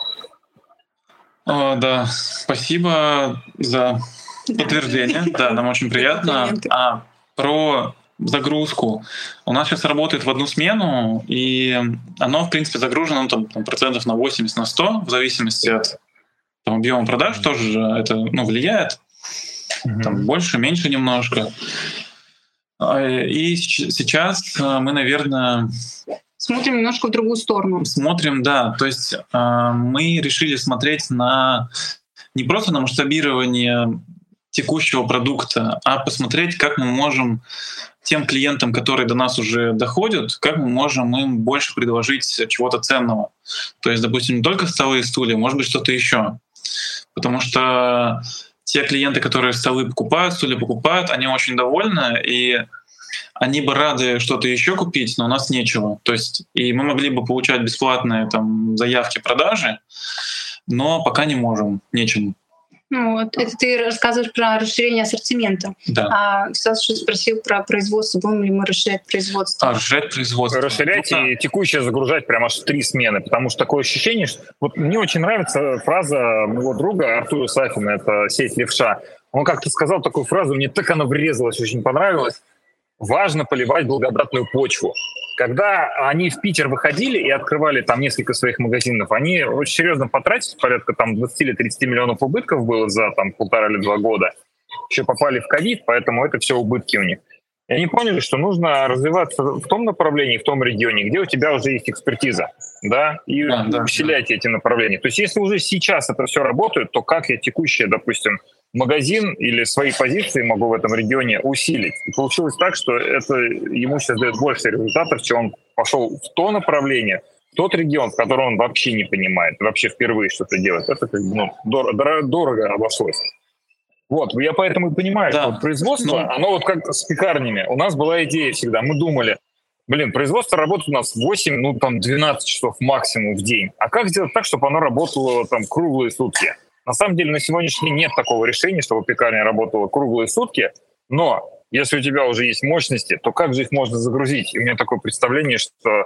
S4: О, да, спасибо за подтверждение. Да, нам очень приятно. А про загрузку. У нас сейчас работает в одну смену, и оно, в принципе, загружено ну, там, там, процентов на 80, на 100, в зависимости от там, объема продаж тоже это ну, влияет. Там больше, меньше немножко. А, и сейчас э, мы, наверное...
S3: Смотрим немножко в другую сторону.
S4: Смотрим, да. То есть э, мы решили смотреть на не просто на масштабирование текущего продукта, а посмотреть, как мы можем тем клиентам, которые до нас уже доходят, как мы можем им больше предложить чего-то ценного. То есть, допустим, не только столы и стулья, может быть, что-то еще. Потому что те клиенты, которые столы покупают, стулья покупают, они очень довольны, и они бы рады что-то еще купить, но у нас нечего. То есть, и мы могли бы получать бесплатные там, заявки продажи, но пока не можем, нечем.
S3: Ну, вот, это ты рассказываешь про расширение ассортимента.
S4: Да.
S3: А Стас что спросил про производство. Будем ли мы расширять производство?
S4: А, расширять производство.
S1: Расширять ну, и да. текущее загружать прямо аж в три смены, потому что такое ощущение, что... Вот мне очень нравится фраза моего друга Артура Сафина, это сеть левша. Он как-то сказал такую фразу, мне так она врезалась, очень понравилась. Важно поливать благодатную почву. Когда они в Питер выходили и открывали там несколько своих магазинов, они очень серьезно потратили, порядка там 20 или 30 миллионов убытков было за там полтора или два года. Еще попали в ковид, поэтому это все убытки у них. И они поняли, что нужно развиваться в том направлении, в том регионе, где у тебя уже есть экспертиза, да, и да, усилять да. эти направления. То есть если уже сейчас это все работает, то как я текущее, допустим, магазин или свои позиции могу в этом регионе усилить. И получилось так, что это ему сейчас дает больше результатов, чем он пошел в то направление, в тот регион, в котором он вообще не понимает, вообще впервые что-то делает. Это как бы ну, дорого, дорого обошлось. Вот, я поэтому и понимаю, да. что вот производство, ну, оно вот как с пекарнями. У нас была идея всегда, мы думали, блин, производство работает у нас 8, ну там 12 часов максимум в день. А как сделать так, чтобы оно работало там круглые сутки? На самом деле на сегодняшний день нет такого решения, чтобы пекарня работала круглые сутки, но если у тебя уже есть мощности, то как же их можно загрузить? И у меня такое представление, что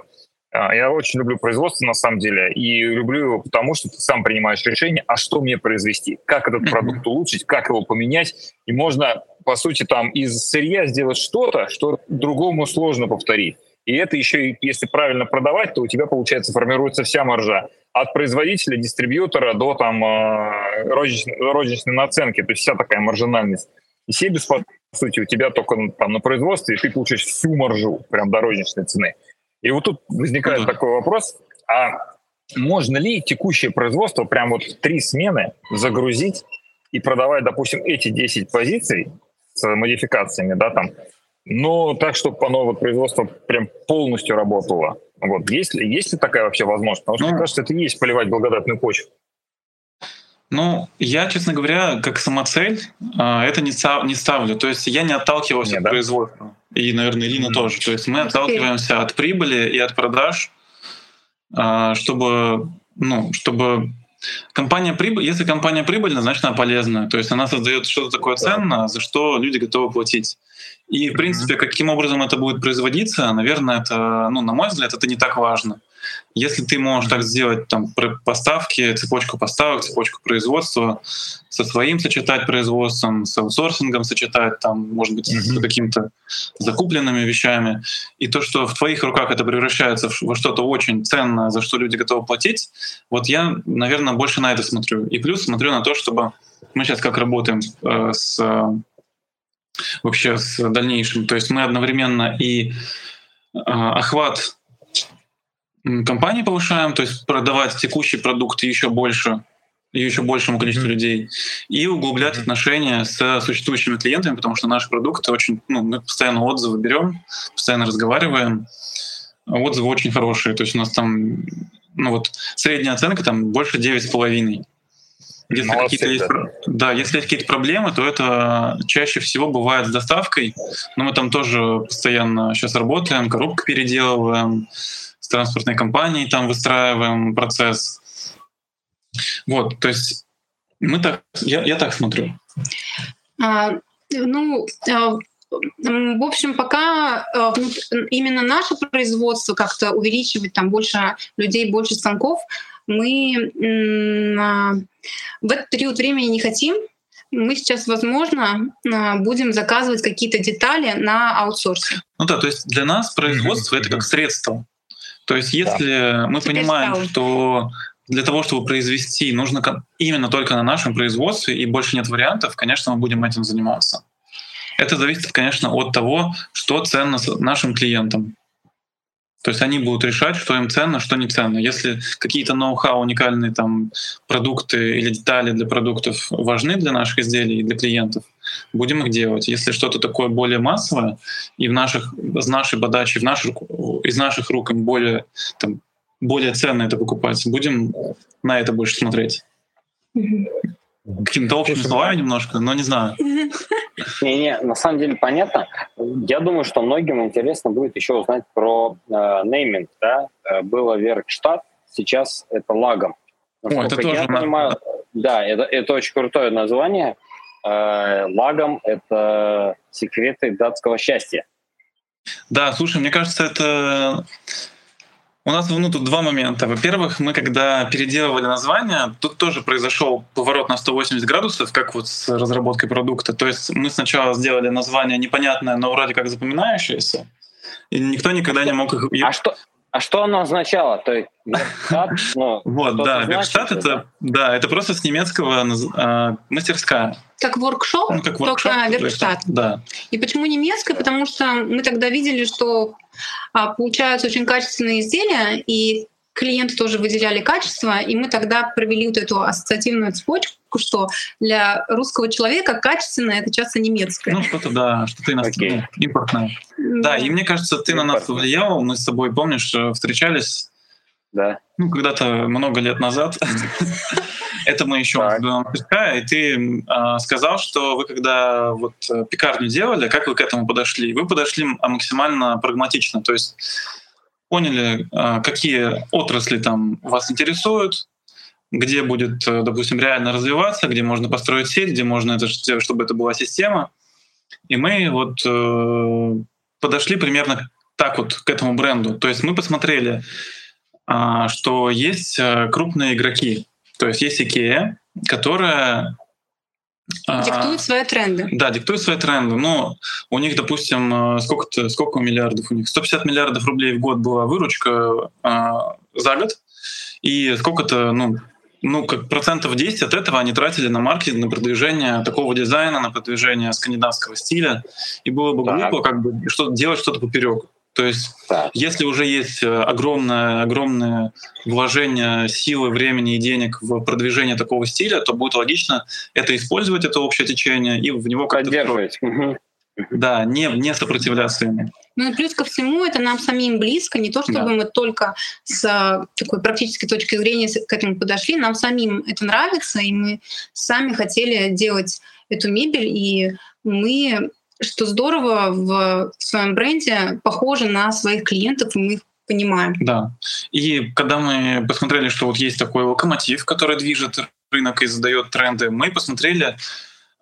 S1: я очень люблю производство на самом деле, и люблю его потому, что ты сам принимаешь решение, а что мне произвести, как этот продукт улучшить, как его поменять, и можно, по сути, там из сырья сделать что-то, что другому сложно повторить. И это еще, если правильно продавать, то у тебя, получается, формируется вся маржа. От производителя, дистрибьютора до там э, розничной, розничной наценки. То есть вся такая маржинальность. И Себес, по сути, у тебя только там на производстве, и ты получаешь всю маржу, прям до розничной цены. И вот тут возникает mm-hmm. такой вопрос, а можно ли текущее производство прям вот в три смены загрузить и продавать, допустим, эти 10 позиций с модификациями, да, там, но так, чтобы оно вот производство прям полностью работало. Вот. Есть, ли, есть ли такая вообще возможность? Потому что, ну, мне кажется, это и есть поливать благодатную почву.
S4: Ну, я, честно говоря, как самоцель, а, это не, не ставлю. То есть я не отталкивался Нет, от да? производства. И, наверное, Ирина mm-hmm. тоже. То есть мы отталкиваемся от прибыли и от продаж, а, чтобы, ну, чтобы Компания прибыль, если компания прибыльна, значит она полезная. То есть она создает что-то такое ценное, за что люди готовы платить. И, в принципе, каким образом это будет производиться, наверное, это, ну, на мой взгляд, это не так важно. Если ты можешь так сделать там поставки, цепочку поставок, цепочку производства, со своим сочетать производством, с аутсорсингом сочетать, там, может быть, mm-hmm. с какими-то закупленными вещами, и то, что в твоих руках это превращается во что-то очень ценное, за что люди готовы платить, вот я, наверное, больше на это смотрю. И плюс смотрю на то, чтобы мы сейчас как работаем э, с вообще с дальнейшим. То есть мы одновременно и э, охват компании повышаем, то есть продавать текущий продукт еще больше еще большему количеству mm-hmm. людей, и углублять mm-hmm. отношения с существующими клиентами, потому что наш продукт очень, ну, мы постоянно отзывы берем, постоянно разговариваем, отзывы очень хорошие, то есть у нас там, ну вот средняя оценка там больше девять с половиной. Если какие-то есть, да, если есть какие-то проблемы, то это чаще всего бывает с доставкой. Но мы там тоже постоянно сейчас работаем, коробку переделываем, с транспортной компанией там выстраиваем процесс. Вот, то есть мы так, я, я так смотрю.
S3: А, ну, а, в общем, пока а, именно наше производство как-то увеличивать там больше людей, больше станков, мы а, в этот период времени не хотим. Мы сейчас, возможно, будем заказывать какие-то детали на аутсорсе.
S4: Ну да, то есть для нас производство mm-hmm. это как средство. То есть если да. мы Теперь понимаем, стало. что для того, чтобы произвести, нужно именно только на нашем производстве, и больше нет вариантов, конечно, мы будем этим заниматься. Это зависит, конечно, от того, что ценно нашим клиентам. То есть они будут решать, что им ценно, что не ценно. Если какие-то ноу-хау, уникальные там продукты или детали для продуктов важны для наших изделий и для клиентов, будем их делать. Если что-то такое более массовое и в наших, с нашей подачи, в наших, из наших рук им более, там, более ценно это покупать, будем на это больше смотреть. Каким-то общим словами немножко, но не знаю.
S2: Не-не, на самом деле понятно. Я думаю, что многим интересно будет еще узнать про э, нейминг. Да? Э, было Веркштадт, сейчас это лагом.
S4: О, это тоже я
S2: понимаю, да, это, это очень крутое название. Э, лагом — это секреты датского счастья.
S4: Да, слушай, мне кажется, это у нас ну, тут два момента. Во-первых, мы когда переделывали название, тут тоже произошел поворот на 180 градусов, как вот с разработкой продукта. То есть мы сначала сделали название непонятное, но вроде как запоминающееся, и никто никогда не мог их...
S2: А что, А что оно означало? То есть Веркштадт,
S4: ну, вот, да, Веркштадт это, да? это просто с немецкого э, мастерская.
S3: Как воркшоп, ну, как воркшоп только Веркштадт.
S4: Да.
S3: И почему немецкая? Потому что мы тогда видели, что а, получаются очень качественные изделия, и клиенты тоже выделяли качество, и мы тогда провели вот эту ассоциативную цепочку, что для русского человека качественное — это часто немецкое.
S4: Ну, что-то, да, что-то иностранное, okay. импортное. Да. да, и мне кажется, ты на нас повлиял, мы с тобой, помнишь, встречались
S2: да.
S4: Ну, когда-то много лет назад. Это мы еще мастерская, и ты э, сказал, что вы когда вот э, пекарню делали, как вы к этому подошли? Вы подошли максимально прагматично, то есть поняли, э, какие отрасли там вас интересуют, где будет, э, допустим, реально развиваться, где можно построить сеть, где можно это чтобы это была система. И мы вот э, подошли примерно так вот к этому бренду. То есть мы посмотрели, а, что есть э, крупные игроки. То есть есть IKEA, которая
S3: а, Диктует свои тренды.
S4: Да, диктует свои тренды. Но у них, допустим, э, сколько, сколько миллиардов у них? 150 миллиардов рублей в год была выручка а, за год. И сколько-то, ну, ну, как процентов 10 от этого они тратили на маркетинг, на продвижение такого дизайна, на продвижение скандинавского стиля. И было бы так. глупо как бы что делать что-то поперек. То есть, да. если уже есть э, огромное, огромное вложение силы, времени и денег в продвижение такого стиля, то будет логично это использовать, это общее течение, и в него как-то...
S2: Поддерживать.
S4: Да, не, не сопротивляться ему.
S3: Ну и плюс ко всему, это нам самим близко, не то чтобы да. мы только с э, такой практической точки зрения к этому подошли, нам самим это нравится, и мы сами хотели делать эту мебель, и мы что здорово в своем бренде похоже на своих клиентов, и мы их понимаем.
S4: Да. И когда мы посмотрели, что вот есть такой локомотив, который движет рынок и задает тренды, мы посмотрели,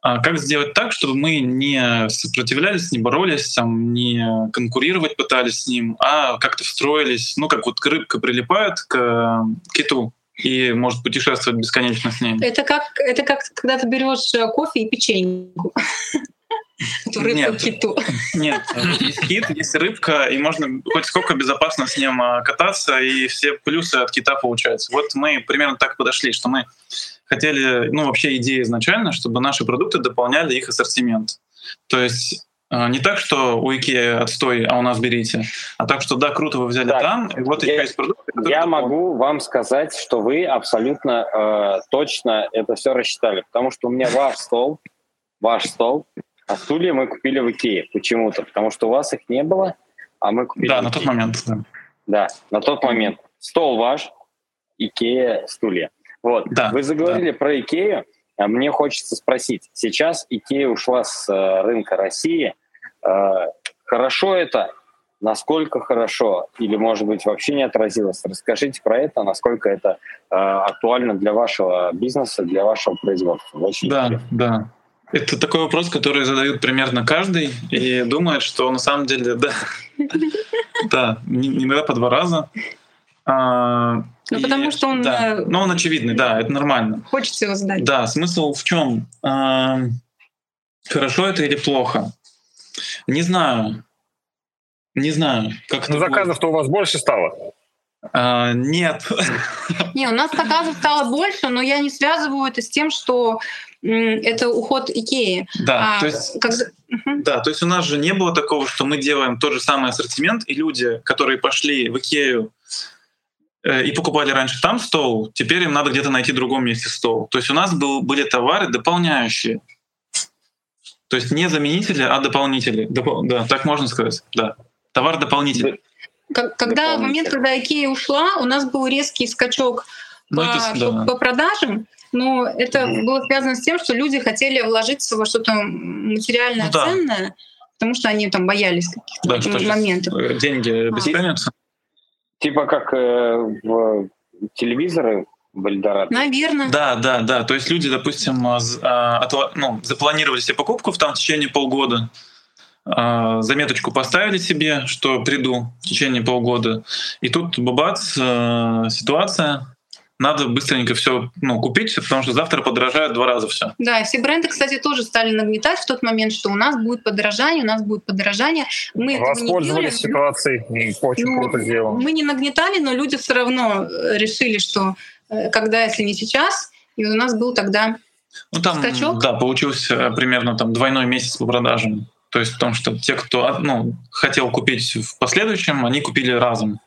S4: а, как сделать так, чтобы мы не сопротивлялись, не боролись, там, не конкурировать пытались с ним, а как-то встроились, ну, как вот рыбка прилипает к киту, и может путешествовать бесконечно с ней.
S3: Это как, это как когда ты берешь кофе и печеньку. Рыбка нет, киту.
S4: Нет, есть кит, есть рыбка, и можно хоть сколько безопасно с ним а, кататься, и все плюсы от кита получаются. Вот мы примерно так подошли, что мы хотели, ну вообще идея изначально, чтобы наши продукты дополняли их ассортимент. То есть а, не так, что у IKEA отстой, а у нас берите, а так, что да, круто, вы взяли так, там, и вот
S2: я, есть продукты. Я могу вам сказать, что вы абсолютно э, точно это все рассчитали, потому что у меня ваш стол, ваш стол а стулья мы купили в Икее почему-то, потому что у вас их не было, а мы купили.
S4: Да, на тот момент. Да.
S2: да, на тот момент. Стол ваш, Икея, стулья. Вот. Да, Вы заговорили да. про Икею. А мне хочется спросить. Сейчас Икея ушла с э, рынка России. Э, хорошо это? Насколько хорошо? Или, может быть, вообще не отразилось? Расскажите про это, насколько это э, актуально для вашего бизнеса, для вашего производства.
S4: Очень да, интересно. да. Это такой вопрос, который задают примерно каждый и думает, что на самом деле, да, да, иногда по два раза.
S3: Ну, и, потому что он...
S4: Да, ну, он очевидный, да, это нормально.
S3: Хочется его задать.
S4: Да, смысл в чем? А, хорошо это или плохо? Не знаю. Не знаю.
S1: Как ну, заказов-то у вас больше стало?
S4: А, нет.
S3: Не, у нас заказов стало больше, но я не связываю это с тем, что это уход Икеи.
S4: Да, а, то есть, когда... да, то есть у нас же не было такого, что мы делаем тот же самый ассортимент, и люди, которые пошли в Икею э, и покупали раньше там стол, теперь им надо где-то найти в другом месте стол. То есть у нас был, были товары дополняющие. То есть не заменители, а дополнители. Допол... Да, так можно сказать. Да. Товар дополнитель.
S3: Когда в момент, когда Икея ушла, у нас был резкий скачок ну, по, это, да. по продажам, но это mm-hmm. было связано с тем, что люди хотели вложиться во что-то материальное, ну, да. ценное, потому что они там боялись каких-то да, моментов.
S4: Деньги обесценятся.
S2: Типа как э, в телевизоры в Эльдорадо.
S3: Наверное.
S4: Да, да, да. То есть люди, допустим, а, а, ну, запланировали себе покупку в, там, в течение полгода, а, заметочку поставили себе, что приду в течение полгода, и тут бабац, ситуация, надо быстренько все ну, купить, потому что завтра подорожает два раза все.
S3: Да, и все бренды, кстати, тоже стали нагнетать в тот момент, что у нас будет подорожание, у нас будет подорожание.
S1: Мы Воспользовались ситуацией, очень ну, круто сделано.
S3: Мы не нагнетали, но люди все равно э, решили, что э, когда, если не сейчас, и у нас был тогда
S4: ну, там, скачок. Да, получился примерно там двойной месяц по продажам. То есть в том, что те, кто ну, хотел купить в последующем, они купили разом.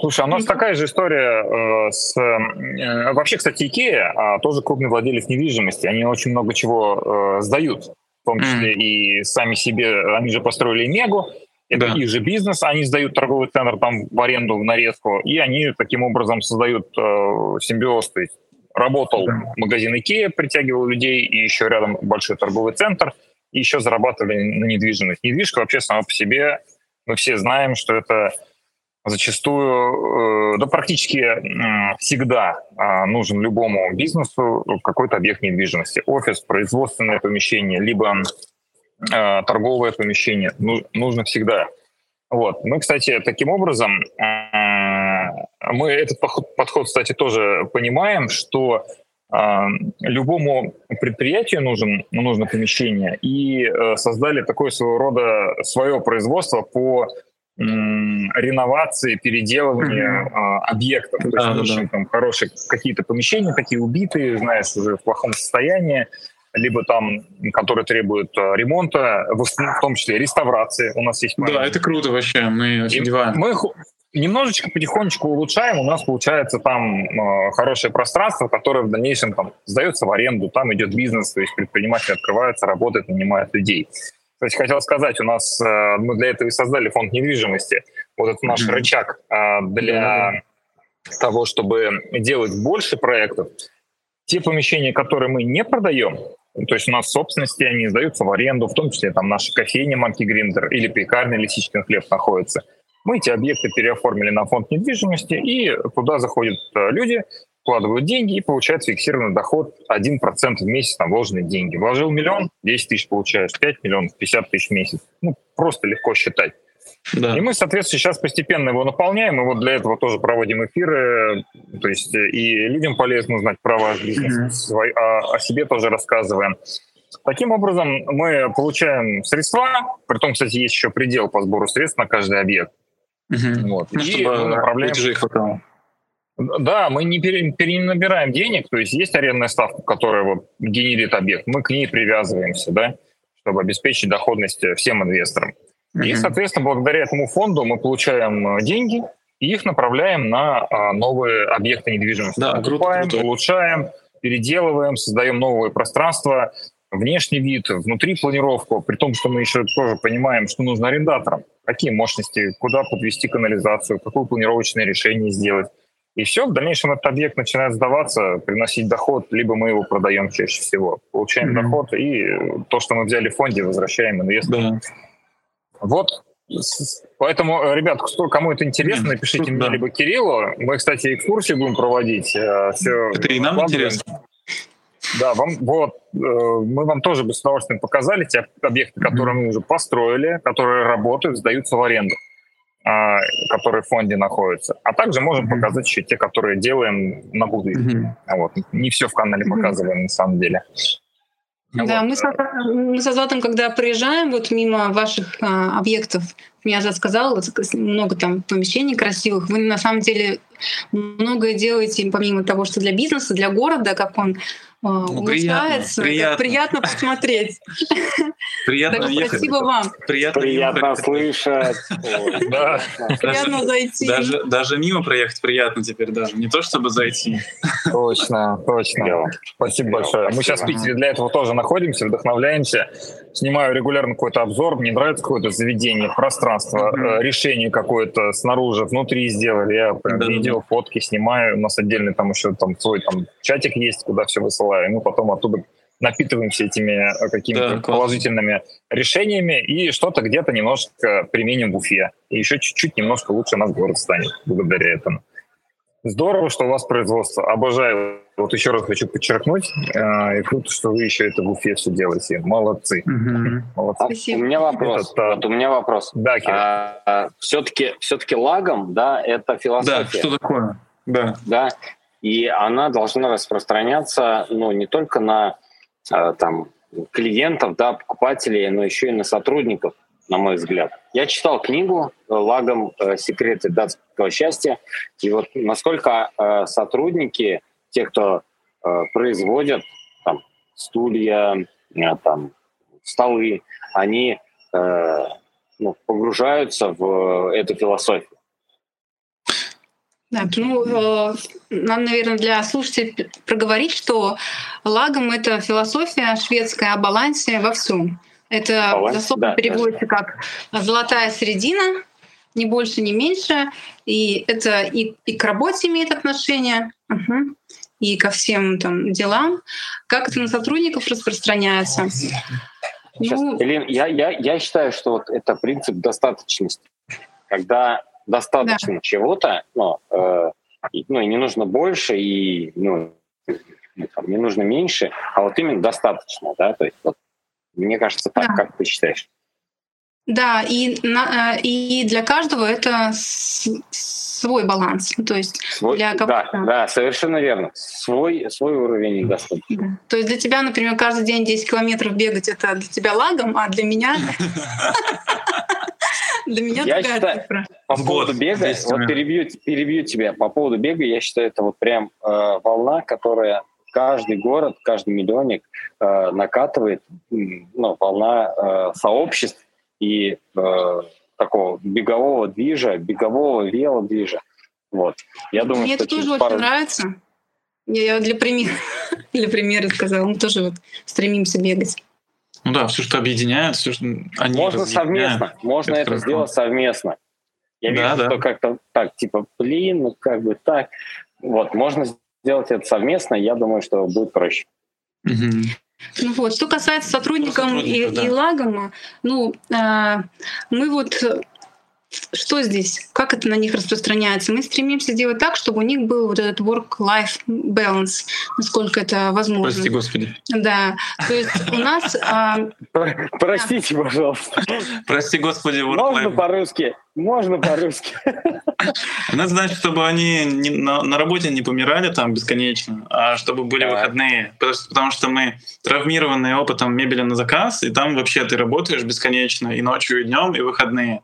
S1: Слушай, а у нас такая же история э, с... Э, вообще, кстати, Икея а, тоже крупный владелец недвижимости. Они очень много чего э, сдают, в том числе mm. и сами себе. Они же построили Мегу, это да. их же бизнес, они сдают торговый центр там в аренду, в нарезку, и они таким образом создают э, симбиоз. То есть работал да. магазин Икея, притягивал людей, и еще рядом большой торговый центр, и еще зарабатывали на недвижимость. Недвижка вообще сама по себе, мы все знаем, что это зачастую, э, да практически всегда а, нужен любому бизнесу какой-то объект недвижимости. Офис, производственное помещение, либо а, торговое помещение нужно всегда. Вот. Мы, кстати, таким образом, а, мы этот подход, кстати, тоже понимаем, что любому предприятию нужен, нужно помещение, и э, создали такое своего рода свое производство по реновации, переделывания mm-hmm. объектов. То да, есть да, да. там хорошие какие-то помещения, такие убитые, знаешь, уже в плохом состоянии, либо там, которые требуют а, ремонта, в, том числе реставрации. У нас есть.
S4: Да, это круто вообще. Мы офигеваем.
S1: Мы немножечко потихонечку улучшаем. У нас получается там э, хорошее пространство, которое в дальнейшем там сдается в аренду, там идет бизнес, то есть предприниматель открывается, работает, нанимает людей. То есть хотел сказать, у нас э, мы для этого и создали фонд недвижимости. Вот это наш mm-hmm. рычаг э, для mm-hmm. того, чтобы делать больше проектов. Те помещения, которые мы не продаем, то есть у нас в собственности они сдаются в аренду, в том числе там наша кофейня Манки Гриндер или пекарня Лисичкин хлеб находится. Мы эти объекты переоформили на фонд недвижимости, и туда заходят э, люди, вкладывают деньги и получают фиксированный доход 1% в месяц на вложенные деньги. Вложил миллион, 10 тысяч получаешь, 5 миллионов, 50 тысяч в месяц. Ну, просто легко считать. Да. И мы, соответственно, сейчас постепенно его наполняем, и вот для этого тоже проводим эфиры, то есть и людям полезно знать про ваш бизнес, mm-hmm. а о себе тоже рассказываем. Таким образом, мы получаем средства, при том, кстати, есть еще предел по сбору средств на каждый объект.
S4: Угу. Вот. Ну, и чтобы направляем... хватало.
S1: Да, мы не перенабираем денег, то есть есть арендная ставка, которая вот генерит объект, мы к ней привязываемся, да, чтобы обеспечить доходность всем инвесторам. Mm-hmm. И, соответственно, благодаря этому фонду мы получаем э, деньги и их направляем на а, новые объекты недвижимости. Да, Покупаем, круто, круто. улучшаем, переделываем, создаем новые пространства, внешний вид, внутри планировку, при том, что мы еще тоже понимаем, что нужно арендаторам, какие мощности, куда подвести канализацию, какое планировочное решение сделать. И все, в дальнейшем этот объект начинает сдаваться, приносить доход, либо мы его продаем чаще всего. Получаем mm-hmm. доход, и то, что мы взяли в фонде, возвращаем инвесторам. Да. Вот Поэтому, ребят, кто, кому это интересно, напишите Тут, мне да. либо Кириллу. Мы, кстати, экскурсию будем проводить. Э,
S4: все это и нам интересно.
S1: Да, вам, вот, э, мы вам тоже бы с удовольствием показали те объекты, которые mm-hmm. мы уже построили, которые работают, сдаются в аренду. А, которые в фонде находятся. А также можем mm-hmm. показать еще те, которые делаем на будущее. Mm-hmm. Вот. Не все в канале mm-hmm. показываем на самом деле.
S3: Да, вот. мы, с, мы с Азатом, когда приезжаем вот мимо ваших а, объектов, мне Азат сказал, вот, много там помещений красивых, вы на самом деле многое делаете, помимо того, что для бизнеса, для города, как он ну, улучшается. Приятно, приятно посмотреть.
S4: Приятно
S3: так, ехать. Спасибо вам.
S2: Приятно, приятно слышать.
S3: Приятно зайти.
S4: Даже, даже мимо проехать приятно теперь даже, не то чтобы зайти.
S1: Точно, точно. Спасибо большое. Мы сейчас в Питере для этого тоже находимся, вдохновляемся. Снимаю регулярно какой-то обзор, мне нравится какое-то заведение, пространство, mm-hmm. решение какое-то снаружи, внутри сделали. Я видео, фотки снимаю. У нас отдельный там еще там свой там чатик есть, куда все высылаю. И мы потом оттуда напитываемся этими э, какими-то да, положительными решениями и что-то где-то немножко применим в Уфе. И еще чуть-чуть немножко лучше у нас город станет благодаря этому. Здорово, что у вас производство. Обожаю. Вот еще раз хочу подчеркнуть. Э, и круто, что вы еще это в Уфе все делаете. Молодцы.
S2: Угу. Молодцы. А, у меня вопрос. Это, вот у меня вопрос.
S1: Да,
S2: а, все-таки, все-таки лагом, да, это философия.
S4: Да, что такое? Да.
S2: Да. И она должна распространяться ну, не только на э, там, клиентов, да, покупателей, но еще и на сотрудников, на мой взгляд. Я читал книгу «Лагом секреты датского счастья», и вот насколько сотрудники, те, кто производят там, стулья, там, столы, они ну, погружаются в эту философию.
S3: Да, ну, э, нам, наверное, для слушателей проговорить, что лагом — это философия шведская о балансе во всем. Это Баланс, дословно да, переводится да. как «золотая середина», ни больше, ни меньше. И это и, и к работе имеет отношение, угу, и ко всем там делам. Как это на сотрудников распространяется?
S2: Сейчас, ну, Элин, я, я, я считаю, что вот это принцип достаточности. Когда достаточно да. чего-то, ну, э, ну, и не нужно больше, и ну, не нужно меньше, а вот именно достаточно, да, то есть вот, мне кажется так, да. как ты считаешь?
S3: Да, и, на, э, и для каждого это свой баланс. То есть
S2: свой, для да, да, совершенно верно. Свой, свой уровень достаточно. Да.
S3: То есть для тебя, например, каждый день 10 километров бегать это для тебя лагом, а для меня для меня я другая считаю, цифра.
S2: По поводу бега, вот перебью, перебью тебя, по поводу бега, я считаю, это вот прям э, волна, которая каждый город, каждый миллионник э, накатывает, ну, волна э, сообществ, и э, такого бегового движа, бегового велодвижа. Вот.
S3: Я думаю, Мне что это тоже пару... очень нравится. Я для примера, для примера сказала, мы тоже вот стремимся бегать.
S4: Ну да, все, что объединяет, все, что они
S2: Можно совместно, можно это, это сделать совместно. Я да, вижу, да. что как-то так, типа, блин, ну как бы так. Вот, можно сделать это совместно, я думаю, что будет проще.
S3: Угу. Ну вот, что касается сотрудников и, да. и лагома, ну, э, мы вот что здесь? Как это на них распространяется? Мы стремимся сделать так, чтобы у них был вот этот work-life balance, насколько это возможно.
S4: Прости, Господи.
S3: Да. То есть у нас... А...
S2: Простите, пожалуйста.
S4: Прости, Господи,
S2: work-life. Можно по-русски? Можно по-русски.
S4: Она значит, чтобы они не, на, на работе не помирали там бесконечно, а чтобы были да. выходные. Потому, потому что мы травмированные опытом мебели на заказ, и там вообще ты работаешь бесконечно и ночью, и днем, и выходные.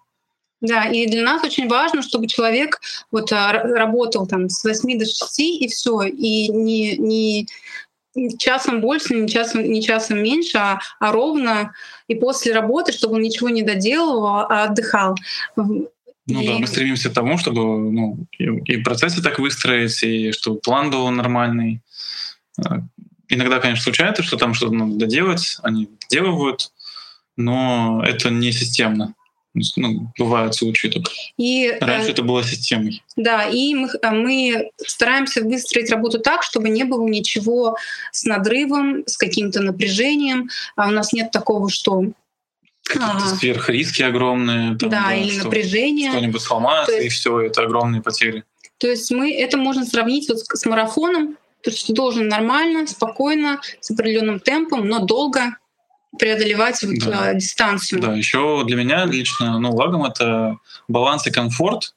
S3: Да, и для нас очень важно, чтобы человек вот а, работал там с 8 до 6 и все, и не, не часом больше, не часом, не часом меньше, а, а ровно и после работы, чтобы он ничего не доделывал, а отдыхал.
S4: Ну и... да, мы стремимся к тому, чтобы ну, и, процессы так выстроить, и чтобы план был нормальный. А, иногда, конечно, случается, что там что-то надо доделать, они делают, но это не системно. Ну, бывают случаи так. И, э, Раньше э, это было системой.
S3: Да, и мы, э, мы стараемся выстроить работу так, чтобы не было ничего с надрывом, с каким-то напряжением. А у нас нет такого, что
S4: какие-то а, сверхриски огромные.
S3: Там, да, да, или что напряжение.
S4: Что-нибудь сломается, есть, и все, это огромные потери.
S3: То есть мы это можно сравнить вот с марафоном, то есть ты должен нормально, спокойно, с определенным темпом, но долго преодолевать вот, да. А, дистанцию.
S4: Да, еще для меня лично, ну, лагом это баланс и комфорт.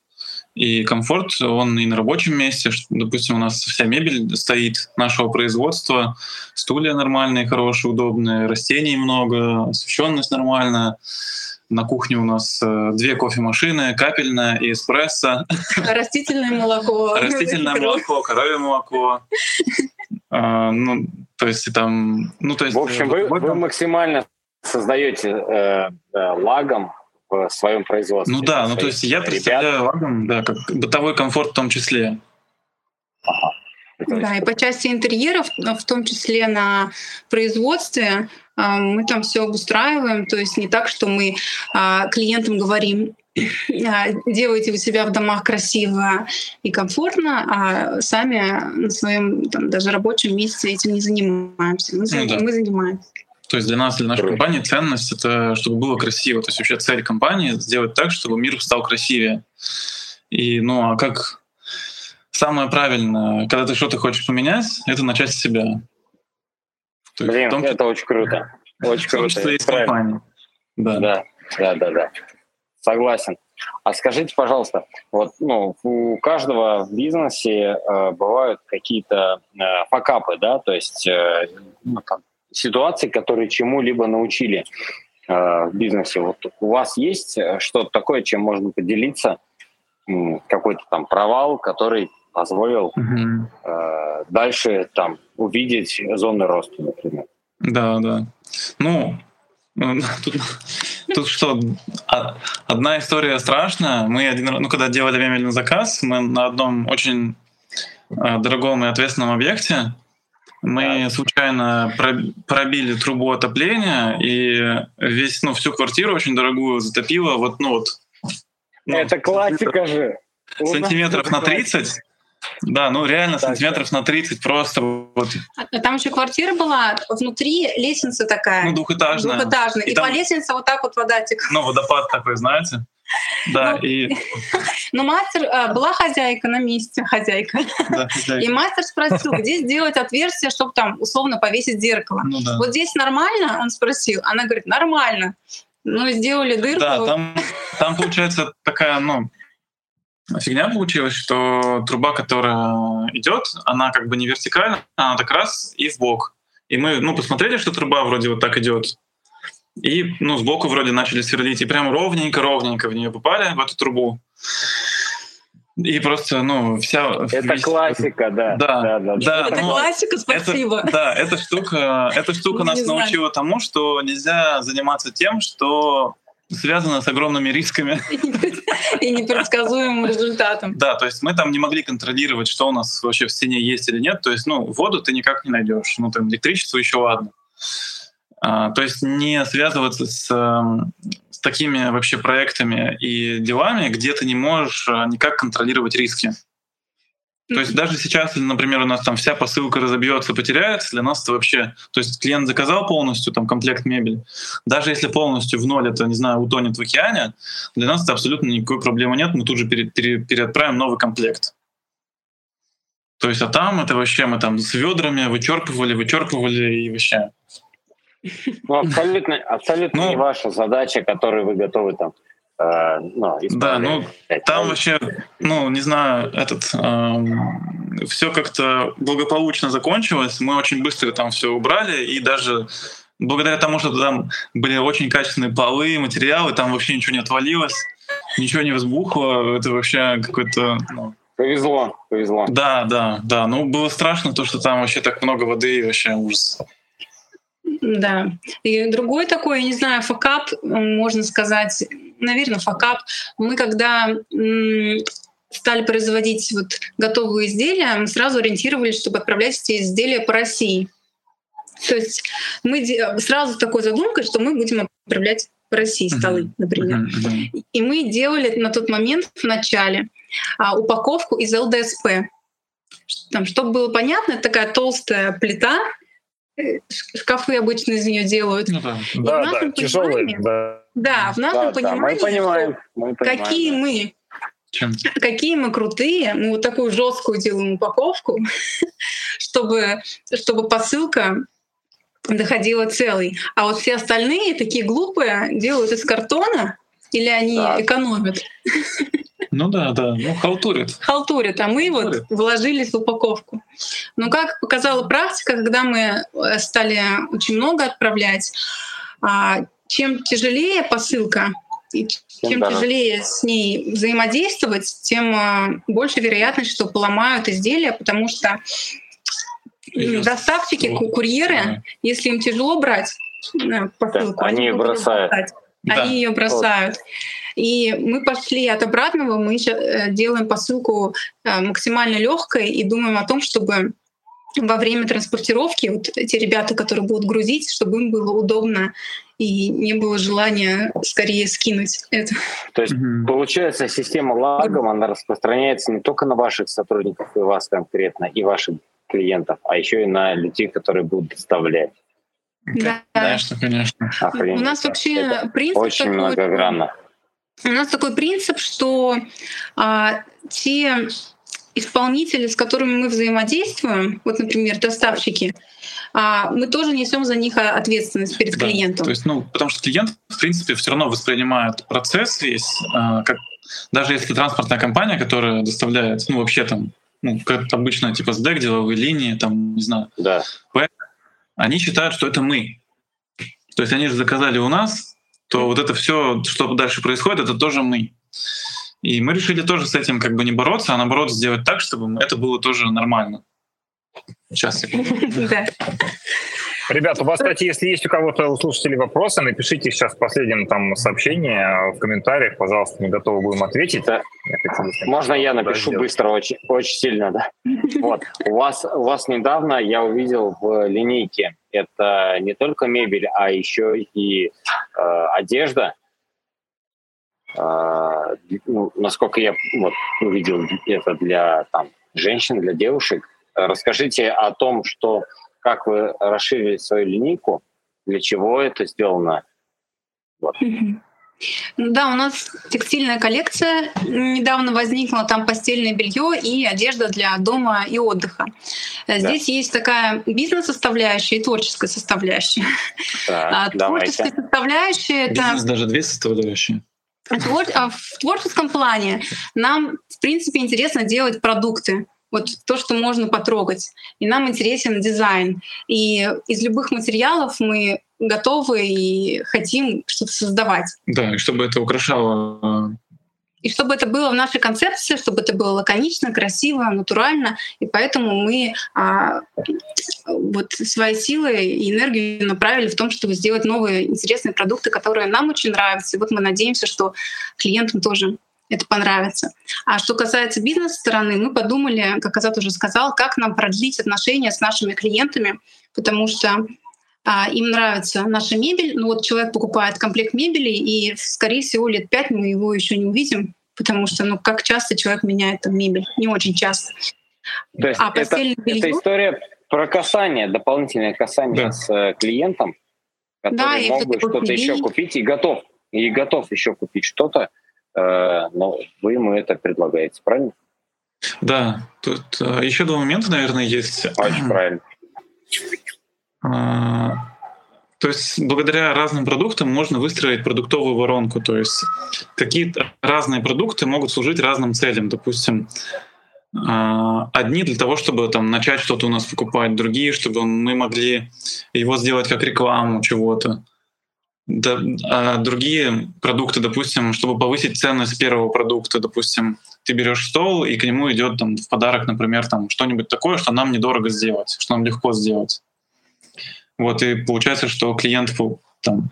S4: И комфорт, он и на рабочем месте. Допустим, у нас вся мебель стоит нашего производства, стулья нормальные, хорошие, удобные, растений много, освещенность нормальная. На кухне у нас э, две кофемашины, капельная и эспрессо.
S3: Растительное молоко.
S4: Растительное молоко, коровье молоко. А, ну, то есть там, ну то есть.
S2: В общем, вы, вы максимально создаете э, э, лагом в своем производстве.
S4: Ну да, ну то есть я представляю ребят. лагом, да, как бытовой комфорт в том числе.
S3: Ага. Да, и по части интерьеров, в том числе на производстве, а, мы там все обустраиваем. То есть не так, что мы а, клиентам говорим, делайте у себя в домах красиво и комфортно, а сами на своем там, даже рабочем месте этим не занимаемся. Мы, ну, да. мы занимаемся.
S4: То есть для нас, для нашей компании ценность — это чтобы было красиво. То есть вообще цель компании — сделать так, чтобы мир стал красивее. И, ну, а как самое правильное, когда ты что-то хочешь поменять, это начать с себя.
S2: То есть Блин, том, это очень круто. Очень круто. В том числе
S4: и с компанией.
S2: Да. да, да, да, да. Согласен. А скажите, пожалуйста, вот ну, у каждого в бизнесе э, бывают какие-то э, факапы, да, то есть э, ну, там, ситуации, которые чему-либо научили э, в бизнесе. Вот у вас есть э, что-то такое, чем можно поделиться, какой-то там провал, который позволил угу. э, дальше там увидеть зоны роста, например.
S4: Да, да. Ну, тут, тут что, одна история страшная. Мы один раз, ну, когда делали мебельный заказ, мы на одном очень э, дорогом и ответственном объекте, мы случайно пробили трубу отопления и весь, ну, всю квартиру очень дорогую затопило. Вот, ну вот.
S2: Ну, Это классика же.
S4: Сантиметров на 30. Да, ну реально так, сантиметров на 30 просто вот.
S3: А там еще квартира была, внутри лестница такая.
S4: Ну, двухэтажная.
S3: Двухэтажная. И, и там, по лестнице вот так вот вода текла.
S4: Ну, водопад такой, знаете? Да, ну, и...
S3: Ну, мастер, а, была хозяйка на месте, хозяйка. Да, хозяйка. И мастер спросил, где сделать отверстие, чтобы там условно повесить зеркало. Ну, да. Вот здесь нормально? Он спросил. Она говорит, нормально. Ну, сделали дырку.
S4: Да, там, там получается такая, ну, фигня получилась, что труба, которая идет, она как бы не вертикально, она так раз и в бок. И мы ну, посмотрели, что труба вроде вот так идет. И ну, сбоку вроде начали сверлить, и прям ровненько-ровненько в нее попали, в эту трубу. И просто, ну, вся...
S2: Это весь... классика, да.
S4: Да, да, да. да
S3: это
S4: ну,
S3: классика, спасибо.
S4: Это, да, эта штука, эта штука нас научила тому, что нельзя заниматься тем, что связано с огромными рисками.
S3: И непредсказуемым результатом.
S4: Да, то есть мы там не могли контролировать, что у нас вообще в стене есть или нет. То есть, ну, воду ты никак не найдешь. Ну, там электричество еще ладно. А, то есть не связываться с, эм, с такими вообще проектами и делами, где ты не можешь э, никак контролировать риски. То есть даже сейчас, если, например, у нас там вся посылка разобьется, потеряется, для нас это вообще... То есть клиент заказал полностью там комплект мебели, даже если полностью в ноль это, не знаю, утонет в океане, для нас это абсолютно никакой проблемы нет, мы тут же пере, пере, переотправим новый комплект. То есть, а там это вообще мы там с ведрами вычерпывали, вычерпывали и вообще.
S2: Ну, абсолютно, абсолютно ну, не ваша задача, которую вы готовы там
S4: Э, ну, да, ну там вообще, ну не знаю, этот э, все как-то благополучно закончилось. Мы очень быстро там все убрали и даже благодаря тому, что там были очень качественные полы, материалы, там вообще ничего не отвалилось, ничего не взбухло. Это вообще какой-то ну,
S2: Повезло, повезло.
S4: Да, да, да. Ну, было страшно то, что там вообще так много воды и вообще ужас.
S3: Да. И другой такой, я не знаю, факап, можно сказать, наверное, факап. Мы когда стали производить вот готовые изделия, мы сразу ориентировались, чтобы отправлять эти изделия по России. То есть мы сразу с такой задумкой, что мы будем отправлять по России столы, например. И мы делали на тот момент в начале а, упаковку из ЛДСП. Там, чтобы было понятно, это такая толстая плита, шкафы обычно из нее делают. Ну,
S1: да, да, да тяжелые. Да.
S3: Да, в нашем да, понимании, да, мы понимаем, мы понимаем, какие да. мы чем? Какие мы крутые, мы вот такую жесткую делаем упаковку, чтобы, чтобы посылка доходила целой. А вот все остальные такие глупые делают из картона или они да. экономят.
S4: Ну да, да, ну халтурит.
S3: Халтурит, а мы халтурит. вот вложились в упаковку. Но как показала практика, когда мы э, стали очень много отправлять, а, чем тяжелее посылка, и чем да. тяжелее с ней взаимодействовать, тем а, больше вероятность, что поломают изделия, потому что Сейчас. доставщики, курьеры, да. если им тяжело брать э, посылку,
S2: да, они, они бросают. Бросать
S3: да. они ее бросают. И мы пошли от обратного, мы э, делаем посылку э, максимально легкой и думаем о том, чтобы во время транспортировки вот эти ребята, которые будут грузить, чтобы им было удобно и не было желания скорее скинуть это.
S2: То есть, mm-hmm. получается, система лагом, она распространяется не только на ваших сотрудников и вас конкретно, и ваших клиентов, а еще и на людей, которые будут доставлять.
S3: Да.
S4: Конечно, конечно.
S3: Охренеть. У нас вообще Это принцип
S2: очень такой, многогранно.
S3: У нас такой принцип, что а, те исполнители, с которыми мы взаимодействуем, вот, например, доставщики, а, мы тоже несем за них ответственность перед да. клиентом.
S4: То есть, ну, потому что клиент, в принципе, все равно воспринимает процесс весь, а, как даже если транспортная компания, которая доставляет, ну, вообще там, ну, как обычно, типа СДЭК, деловые линии, там, не знаю,
S2: да.
S4: они считают, что это мы. То есть они же заказали у нас, то вот это все, что дальше происходит, это тоже мы. И мы решили тоже с этим как бы не бороться, а наоборот сделать так, чтобы это было тоже нормально. Сейчас, секунду.
S1: Ребята, у вас, кстати, если есть у кого-то у слушателей вопросы, напишите сейчас в последнем там сообщении а, в комментариях, пожалуйста, мы готовы будем ответить. Да.
S2: Можно я напишу быстро, очень, очень сильно, да. Вот, у вас, у вас недавно я увидел в линейке, это не только мебель, а еще и э, одежда. Э, ну, насколько я вот, увидел, это для там, женщин, для девушек. Расскажите о том, что как вы расширили свою линейку, для чего это сделано.
S3: Вот. Да, у нас текстильная коллекция недавно возникла, там постельное белье и одежда для дома и отдыха. Да. Здесь есть такая бизнес-составляющая и творческая составляющая.
S2: Так,
S3: а, творческая составляющая
S4: Бизнес это... даже две составляющие.
S3: А в творческом плане нам, в принципе, интересно делать продукты вот то, что можно потрогать. И нам интересен дизайн. И из любых материалов мы готовы и хотим что-то создавать.
S4: Да, и чтобы это украшало
S3: и чтобы это было в нашей концепции, чтобы это было лаконично, красиво, натурально. И поэтому мы а, вот свои силы и энергию направили в том, чтобы сделать новые интересные продукты, которые нам очень нравятся. И вот мы надеемся, что клиентам тоже это понравится. А что касается бизнес-стороны, мы подумали, как Азат уже сказал, как нам продлить отношения с нашими клиентами, потому что им нравится наша мебель. Ну вот человек покупает комплект мебели, и, скорее всего, лет пять мы его еще не увидим, потому что, ну, как часто человек меняет там мебель? Не очень часто.
S2: То есть а это, белье... это история про касание, дополнительное касание да. с э, клиентом, который да, мог бы что-то еще купить и готов, и готов еще купить что-то, Э, но вы ему это предлагаете, правильно?
S4: Да, тут э, еще два момента, наверное, есть.
S2: Очень правильно.
S4: А, то есть благодаря разным продуктам можно выстроить продуктовую воронку. То есть какие-то разные продукты могут служить разным целям. Допустим, а, одни для того, чтобы там начать что-то у нас покупать, другие, чтобы мы могли его сделать как рекламу чего-то да, а другие продукты, допустим, чтобы повысить ценность первого продукта, допустим, ты берешь стол, и к нему идет там в подарок, например, там что-нибудь такое, что нам недорого сделать, что нам легко сделать. Вот, и получается, что клиент там,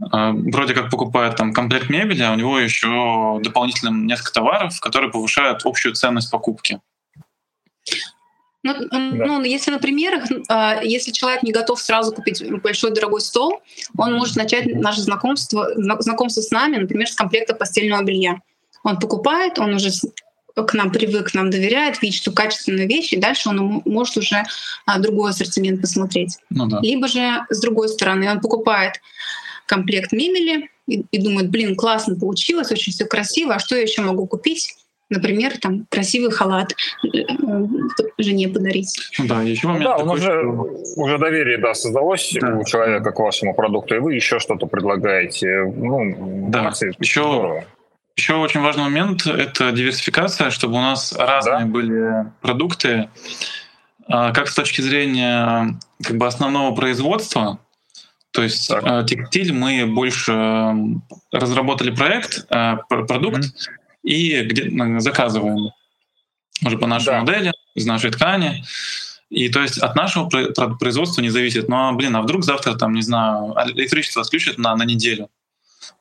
S4: а, вроде как покупает там комплект мебели, а у него еще дополнительно несколько товаров, которые повышают общую ценность покупки.
S3: Ну, да. ну, если на примерах, а, если человек не готов сразу купить большой дорогой стол, он может начать наше знакомство, знакомство с нами, например, с комплекта постельного белья. Он покупает, он уже к нам привык, к нам доверяет, видит, что качественные вещи, и дальше он может уже а, другой ассортимент посмотреть.
S4: Ну, да.
S3: Либо же с другой стороны он покупает комплект мебели и, и думает, блин, классно получилось, очень все красиво, а что я еще могу купить? Например, там красивый халат э, жене подарить.
S4: Да, еще момент.
S1: Да, такой, уже, что... уже доверие да, создалось да. у человека к вашему продукту, и вы еще что-то предлагаете. Ну,
S4: да, еще, еще очень важный момент — это диверсификация, чтобы у нас разные да? были продукты, а, как с точки зрения как бы основного производства, то есть так. А, текстиль мы больше разработали проект, а, продукт, mm-hmm и где заказываем уже по нашей да. модели, из нашей ткани. И то есть от нашего производства не зависит. Но, блин, а вдруг завтра, там, не знаю, электричество отключат на, на неделю.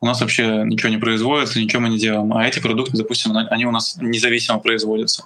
S4: У нас вообще ничего не производится, ничего мы не делаем. А эти продукты, допустим, они у нас независимо производятся.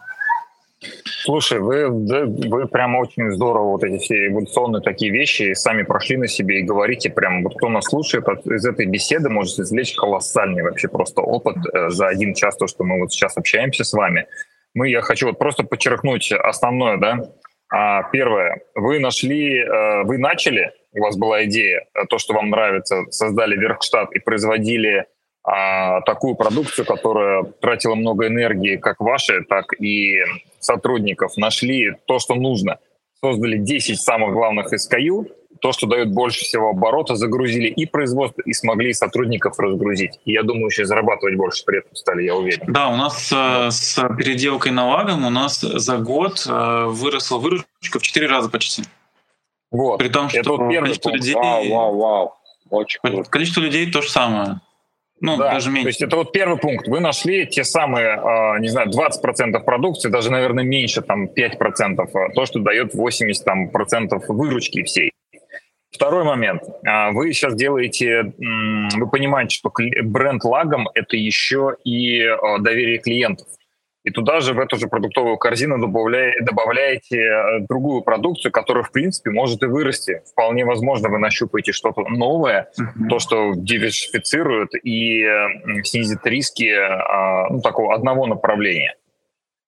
S1: Слушай, вы, вы прям очень здорово вот эти все эволюционные такие вещи сами прошли на себе и говорите прям, вот кто нас слушает, из этой беседы может извлечь колоссальный вообще просто опыт э, за один час, то, что мы вот сейчас общаемся с вами. Мы, я хочу вот просто подчеркнуть основное, да. А, первое, вы нашли, э, вы начали, у вас была идея, э, то, что вам нравится, создали верхштат и производили а, такую продукцию, которая тратила много энергии, как ваши, так и сотрудников, нашли то, что нужно. создали 10 самых главных SKU, то, что дает больше всего оборота, загрузили и производство, и смогли сотрудников разгрузить. И я думаю, еще зарабатывать больше при этом стали, я уверен.
S4: Да, у нас э, с переделкой на лагом у нас за год э, выросла выручка в 4 раза почти.
S1: Вот.
S4: При том, что
S1: Это вот
S4: количество
S1: пункт.
S4: людей,
S2: Вау, вау, вау. Очень круто.
S4: количество людей то же самое. Ну,
S1: Да,
S4: даже меньше.
S1: То есть это вот первый пункт. Вы нашли те самые, э, не знаю, 20% продукции, даже, наверное, меньше, там, 5%, э, то, что дает 80% там, процентов выручки всей. Второй момент. А, Вы сейчас делаете, вы понимаете, что бренд лагом — это еще и доверие клиентов. И туда же, в эту же продуктовую корзину добавляете, добавляете э, другую продукцию, которая, в принципе, может и вырасти. Вполне возможно, вы нащупаете что-то новое,
S4: Мгм.
S1: то, что диверсифицирует и э, снизит риски э, ну, такого одного направления.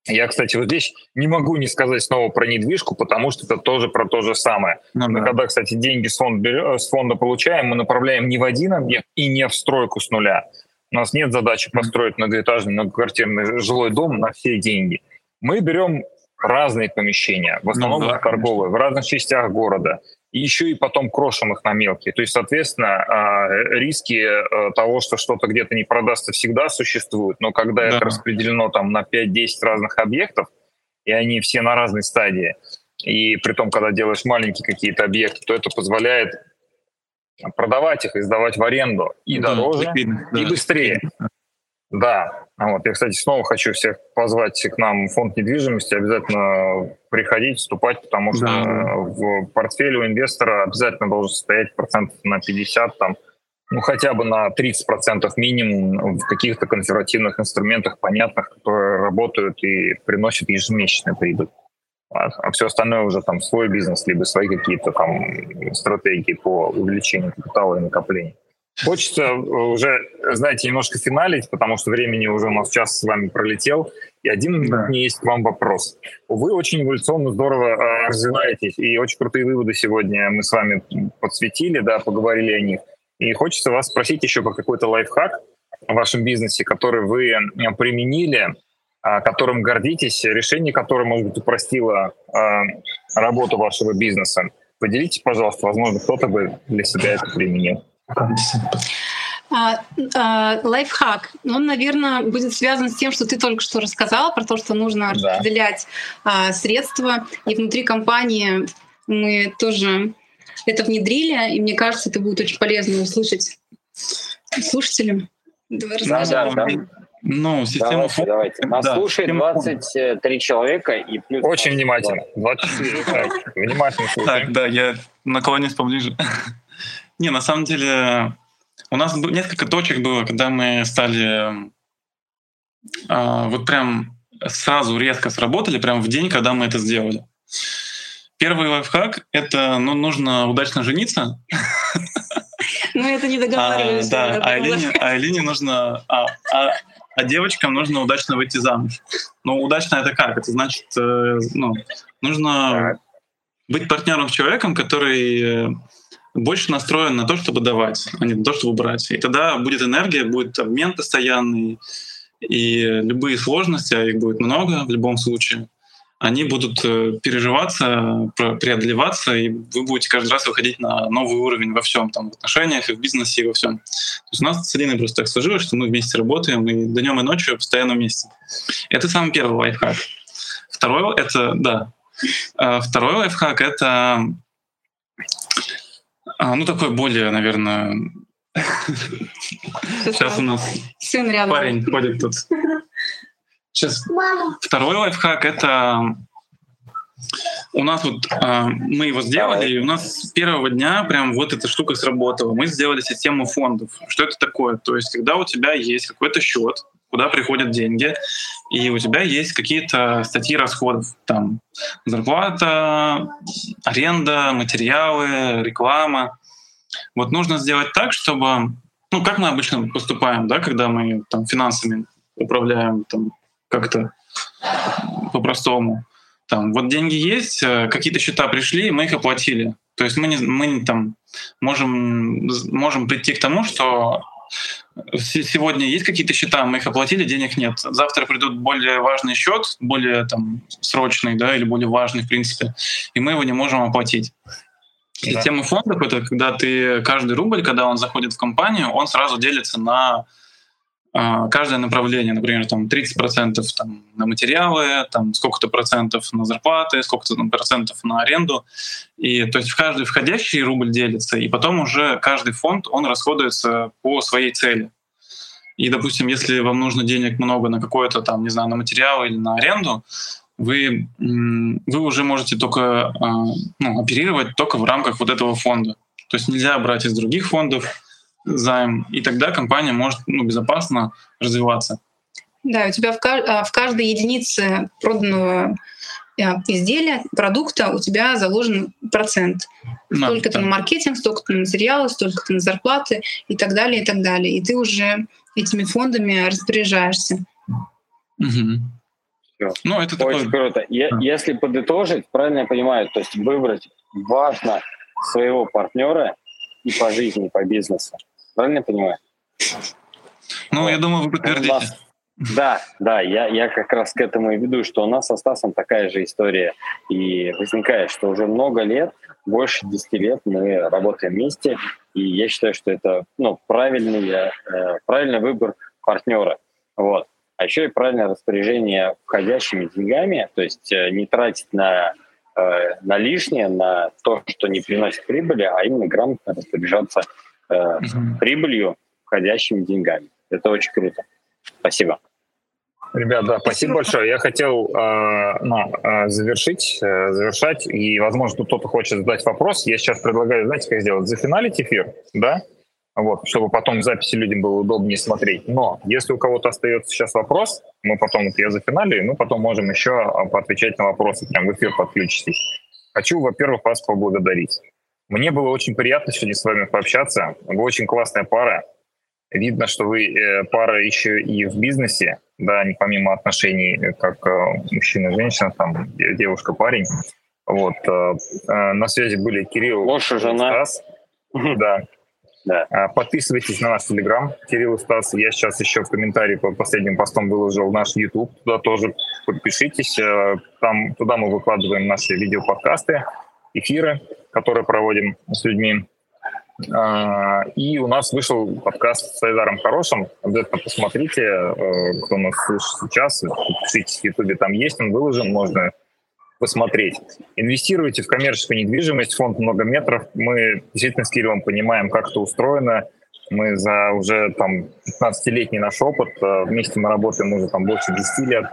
S1: Я, кстати, вот здесь не могу не сказать снова про недвижку, потому что это тоже про то же самое.
S4: Ну
S1: Мы
S4: да.
S1: когда, кстати, деньги с фонда, берё- с фонда получаем, мы направляем не в один объект и не в стройку с нуля. У нас нет задачи построить многоэтажный многоквартирный жилой дом на все деньги. Мы берем разные помещения, в основном
S4: Ну да,
S1: торговые, в разных частях города, и еще и потом крошим их на мелкие. То есть, соответственно, а, риски э, того, что что-то где-то не продастся, всегда существуют, но когда
S4: Да.
S1: это распределено там на 5-10 разных объектов, и они все на разной стадии, и при том, когда делаешь маленькие какие-то объекты, то это позволяет продавать их и сдавать в аренду и
S4: Да,
S1: дороже,
S4: ликвидно,
S1: и
S4: да.
S1: быстрее. Да, вот. Я, кстати, снова хочу всех позвать к нам в фонд недвижимости, обязательно приходить, вступать, потому что
S4: Да, да.
S1: в портфеле у инвестора обязательно должен состоять процентов на 50, там, ну хотя бы на 30 процентов минимум в каких-то консервативных инструментах, понятных, которые работают и приносят ежемесячную прибыль. А, а все остальное уже там свой бизнес, либо свои какие-то там стратегии по увеличению капитала и накоплению. Хочется уже, знаете, немножко финалить, потому что времени уже у нас час с вами пролетел. И один
S4: Да.
S1: меня есть к вам вопрос. Вы очень эволюционно здорово э, развиваетесь, и очень крутые выводы сегодня мы с вами подсветили, да, поговорили о них. И хочется вас спросить еще про какой-то лайфхак в вашем бизнесе, который вы э, применили, а, которым гордитесь, решение которое, может быть, упростило э, работу вашего бизнеса. Поделитесь, пожалуйста, возможно, кто-то бы для себя это применил.
S3: А, а, Лайфхак. Он, наверное, будет связан с тем, что ты только что рассказала, про то, что нужно
S1: Да.
S3: распределять а, средства. И внутри компании мы тоже это внедрили, и мне кажется, это будет очень полезно услышать слушателям. Давай
S2: Да,
S3: расскажи.
S2: да, да.
S4: Ну, система
S2: Давайте, давайте. Нас
S4: да,
S2: слушает
S4: система фон-
S2: 23 человека и плюс...
S1: Очень внимательно. 24. Так, Внимательно слушаем.
S4: Так, да, я наклонюсь поближе. Не, на самом деле, у нас несколько точек было, когда мы стали а, вот прям сразу резко сработали, прям в день, когда мы это сделали. Первый лайфхак — это ну, нужно удачно жениться.
S3: Мы это не
S4: А,
S3: договаривались.
S4: да, а Алине, а Алине нужно... А, а- а девочкам нужно удачно выйти замуж. Ну, удачно это как? Это значит, э, ну, нужно быть партнером с человеком, который э, больше настроен на то, чтобы давать, а не на то, чтобы брать. И тогда будет энергия, будет обмен постоянный, и любые сложности, а их будет много в любом случае, они будут э, переживаться, преодолеваться, и вы будете каждый раз выходить на новый уровень во всем, там, в отношениях, и в бизнесе, и во всем. То есть у нас с Алиной просто так сложилось, что мы вместе работаем, и днем и ночью постоянно вместе. Это самый первый лайфхак. Второй — это, да, а Второй лайфхак — это, а, ну, такой более, наверное... Сейчас у нас
S3: Сын рядом.
S4: парень ходит тут. Сейчас. Второй лайфхак — это у нас вот а, мы его сделали, и у нас с первого дня прям вот эта штука сработала. Мы сделали систему фондов. Что это такое? То есть, когда у тебя есть какой-то счет, куда приходят деньги, и у тебя есть какие-то статьи расходов, там зарплата, аренда, материалы, реклама. Вот нужно сделать так, чтобы, ну, как мы обычно поступаем, да, когда мы там финансами управляем там как-то по-простому. Там, вот деньги есть, э, какие-то счета пришли, мы их оплатили. То есть мы, не, мы не там можем, можем прийти к тому, что сегодня есть какие-то счета, мы их оплатили, денег нет. Завтра придут более важный счет, более там срочный, да, или более важный, в принципе, и мы его не можем оплатить. Да. Система фондов — это когда ты каждый рубль, когда он заходит в компанию, он сразу делится на каждое направление. Например, там 30% там, на материалы, там сколько-то процентов на зарплаты, сколько-то там, процентов на аренду. И то есть в каждый входящий рубль делится, и потом уже каждый фонд, он расходуется по своей цели. И, допустим, если вам нужно денег много на какое-то там, не знаю, на материалы или на аренду, вы, вы уже можете только а, ну, оперировать только в рамках вот этого фонда. То есть нельзя брать из других фондов займ, и тогда компания может ну, безопасно развиваться.
S3: Да, у тебя в, а, в каждой единице проданного а, изделия, продукта у тебя заложен процент. Столько-то да. на маркетинг, столько-то на материалы, столько-то на зарплаты и так далее, и так далее. И ты уже этими фондами распоряжаешься.
S2: Угу. Ну, это Очень такое... круто. Я, а. Если подытожить, правильно я понимаю, то есть выбрать важно своего партнера и по жизни, и по бизнесу. Правильно я понимаю?
S4: Ну, я думаю, вы подтвердите. Нас...
S2: Да, да, я, я как раз к этому и веду, что у нас со Стасом такая же история и возникает, что уже много лет, больше 10 лет мы работаем вместе, и я считаю, что это ну, правильный, э, правильный выбор партнера. Вот а еще и правильное распоряжение входящими деньгами, то есть э, не тратить на, э, на лишнее, на то, что не приносит прибыли, а именно грамотно распоряжаться э, прибылью, входящими деньгами. Это очень круто. Спасибо.
S1: Ребят, да, спасибо большое. Я хотел э, ну, э, завершить, э, завершать, и, возможно, тут кто-то хочет задать вопрос. Я сейчас предлагаю, знаете, как сделать? Зафиналить эфир, да? вот, чтобы потом в записи людям было удобнее смотреть. Но если у кого-то остается сейчас вопрос, мы потом вот я за финале, и мы потом можем еще а, поотвечать на вопросы, прям в эфир подключитесь. Хочу, во-первых, вас поблагодарить. Мне было очень приятно сегодня с вами пообщаться. Вы очень классная пара. Видно, что вы э, пара еще и в бизнесе, да, не помимо отношений, э, как э, мужчина женщина, там, девушка-парень. Вот. На связи были Кирилл
S2: Лучше жена. Стас.
S1: Да. Да. А, подписывайтесь на наш Телеграм, Кирилл и Стас. Я сейчас еще в комментарии под последним постом выложил наш YouTube. Туда тоже подпишитесь. Там, туда мы выкладываем наши видеоподкасты, эфиры, которые проводим с людьми. А, и у нас вышел подкаст с Айдаром Хорошим. Обязательно посмотрите, э, кто нас слышит сейчас. Подпишитесь в YouTube, там есть, он выложен, можно посмотреть. Инвестируйте в коммерческую недвижимость, фонд много метров. Мы действительно с Кириллом понимаем, как это устроено. Мы за уже там 15-летний наш опыт, э, вместе мы работаем уже там больше 10 лет,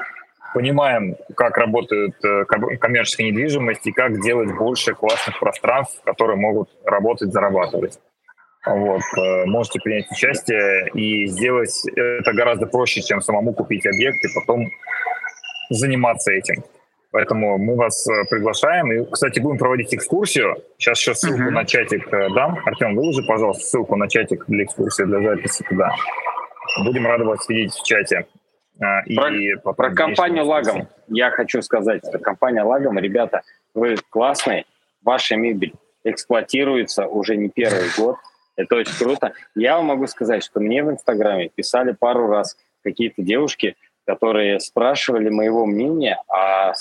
S1: понимаем, как работает э, коммерческая недвижимость и как делать больше классных пространств, которые могут работать, зарабатывать. Вот. Э, можете принять участие и сделать это гораздо проще, чем самому купить объект и потом заниматься этим. Поэтому мы вас э, приглашаем. И, кстати, будем проводить экскурсию. Сейчас еще ссылку uh-huh. на чатик дам. Артем, выложи, пожалуйста, ссылку на чатик для экскурсии, для записи туда. Будем рады вас видеть в чате.
S2: А, и про, про компанию Лагом я хочу сказать, что компания Лагом, ребята, вы классные, ваша мебель эксплуатируется уже не первый год, это очень круто. Я вам могу сказать, что мне в Инстаграме писали пару раз какие-то девушки, которые спрашивали моего мнения о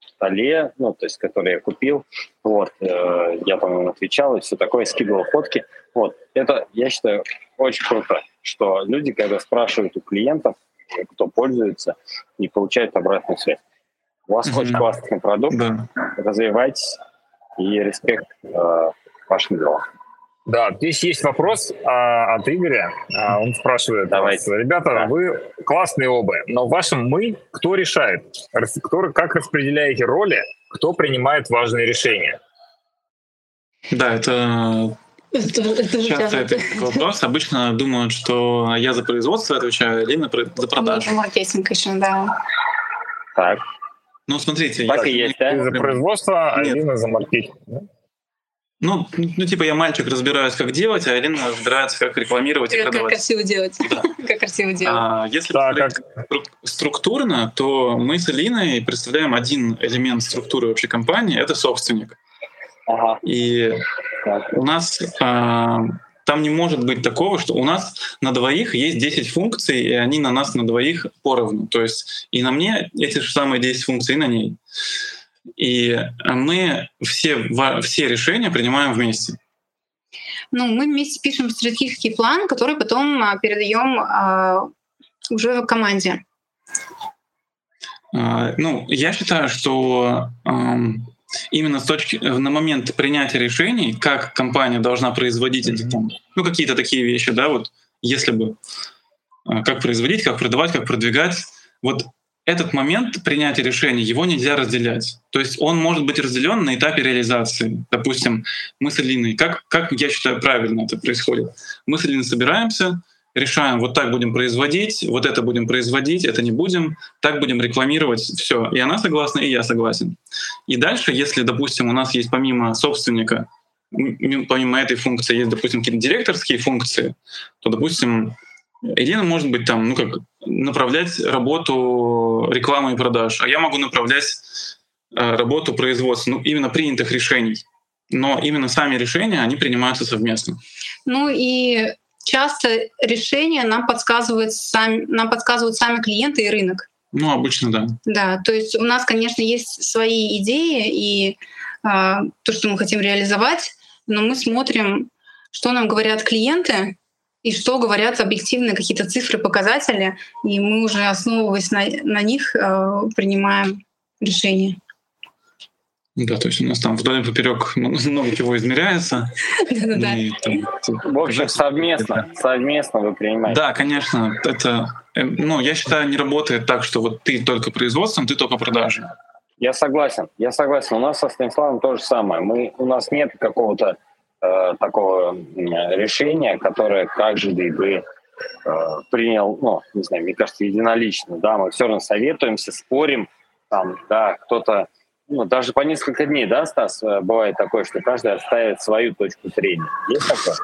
S2: столе, ну, то есть, который я купил, вот, э, я, по-моему, отвечал и все такое, скидывал фотки, вот, это, я считаю, очень круто, что люди, когда спрашивают у клиентов, кто пользуется, и получают обратную связь. У вас mm-hmm. очень классный продукт, да. развивайтесь, и респект э, вашим делам.
S1: Да, здесь есть вопрос а, от Игоря. А, он спрашивает Давайте. вас, ребята, да. вы классные оба, но в вашем «мы» кто решает? Кто, как распределяете роли? Кто принимает важные решения?
S4: Да, это это, это Часто это вопрос. Обычно думают, что я за производство отвечаю, а Лина за продажу.
S3: Маркетинг еще, да.
S2: Так.
S4: Ну, смотрите.
S1: Так и есть, да? за производство, а Лина за маркетинг.
S4: Ну, ну, типа я мальчик, разбираюсь, как делать, а Алина разбирается, как рекламировать и продавать.
S3: Как красиво делать. Да. как красиво делать.
S4: А, если да, как... структурно, то мы с Алиной представляем один элемент структуры вообще компании — это собственник. Ага. И так. у нас а, Там не может быть такого, что у нас на двоих есть 10 функций, и они на нас на двоих поровну. То есть и на мне эти же самые 10 функций, и на ней. И мы все, все решения принимаем вместе.
S3: Ну, мы вместе пишем стратегический план, который потом а, передаем а, уже в команде.
S4: А, ну, я считаю, что именно с точки на момент принятия решений, как компания должна производить эти там, ну какие-то такие вещи, да, вот если бы а, как производить, как продавать, как продвигать, вот этот момент принятия решений, его нельзя разделять. То есть он может быть разделен на этапе реализации. Допустим, мы с Алиной, как, как я считаю правильно это происходит? Мы с Алиной собираемся, решаем, вот так будем производить, вот это будем производить, это не будем, так будем рекламировать, все. И она согласна, и я согласен. И дальше, если, допустим, у нас есть помимо собственника, помимо этой функции есть, допустим, какие-то директорские функции, то, допустим, Ирина может быть там, ну как, направлять работу рекламы и продаж, а я могу направлять э, работу производства, ну именно принятых решений. Но именно сами решения, они принимаются совместно.
S3: Ну и часто решения нам подсказывают сами, нам подсказывают сами клиенты и рынок.
S4: Ну, обычно, да.
S3: Да, то есть у нас, конечно, есть свои идеи и э, то, что мы хотим реализовать, но мы смотрим, что нам говорят клиенты и что говорят объективные какие-то цифры, показатели, и мы уже, основываясь на, на них, э, принимаем решения.
S4: Да, то есть у нас там вдоль и поперек много чего измеряется.
S2: В общем, совместно, совместно вы принимаете.
S4: Да, конечно. Это, э, ну, я считаю, не работает так, что вот ты только производством, ты только продажей.
S2: Я согласен, я согласен. У нас со Станиславом то же самое. Мы, у нас нет какого-то э, такого решения, которое каждый бы э, принял, ну, не знаю, мне кажется, единолично. Да, мы все равно советуемся, спорим, там, да, кто-то ну, даже по несколько дней, да, Стас, э, бывает такое, что каждый отставит свою точку зрения. Есть такое?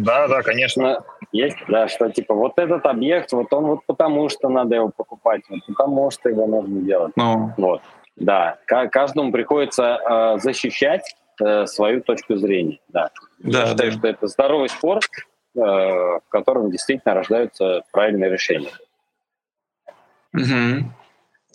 S1: Да, да, конечно.
S2: Есть, да, что типа вот этот объект, вот он вот потому что надо его покупать, вот потому что его нужно делать.
S4: Ну.
S2: Вот, да. Каждому приходится э, защищать э, свою точку зрения, да.
S4: да
S2: Я считаю,
S4: да.
S2: что это здоровый спор, э, в котором действительно рождаются правильные решения.
S4: Угу.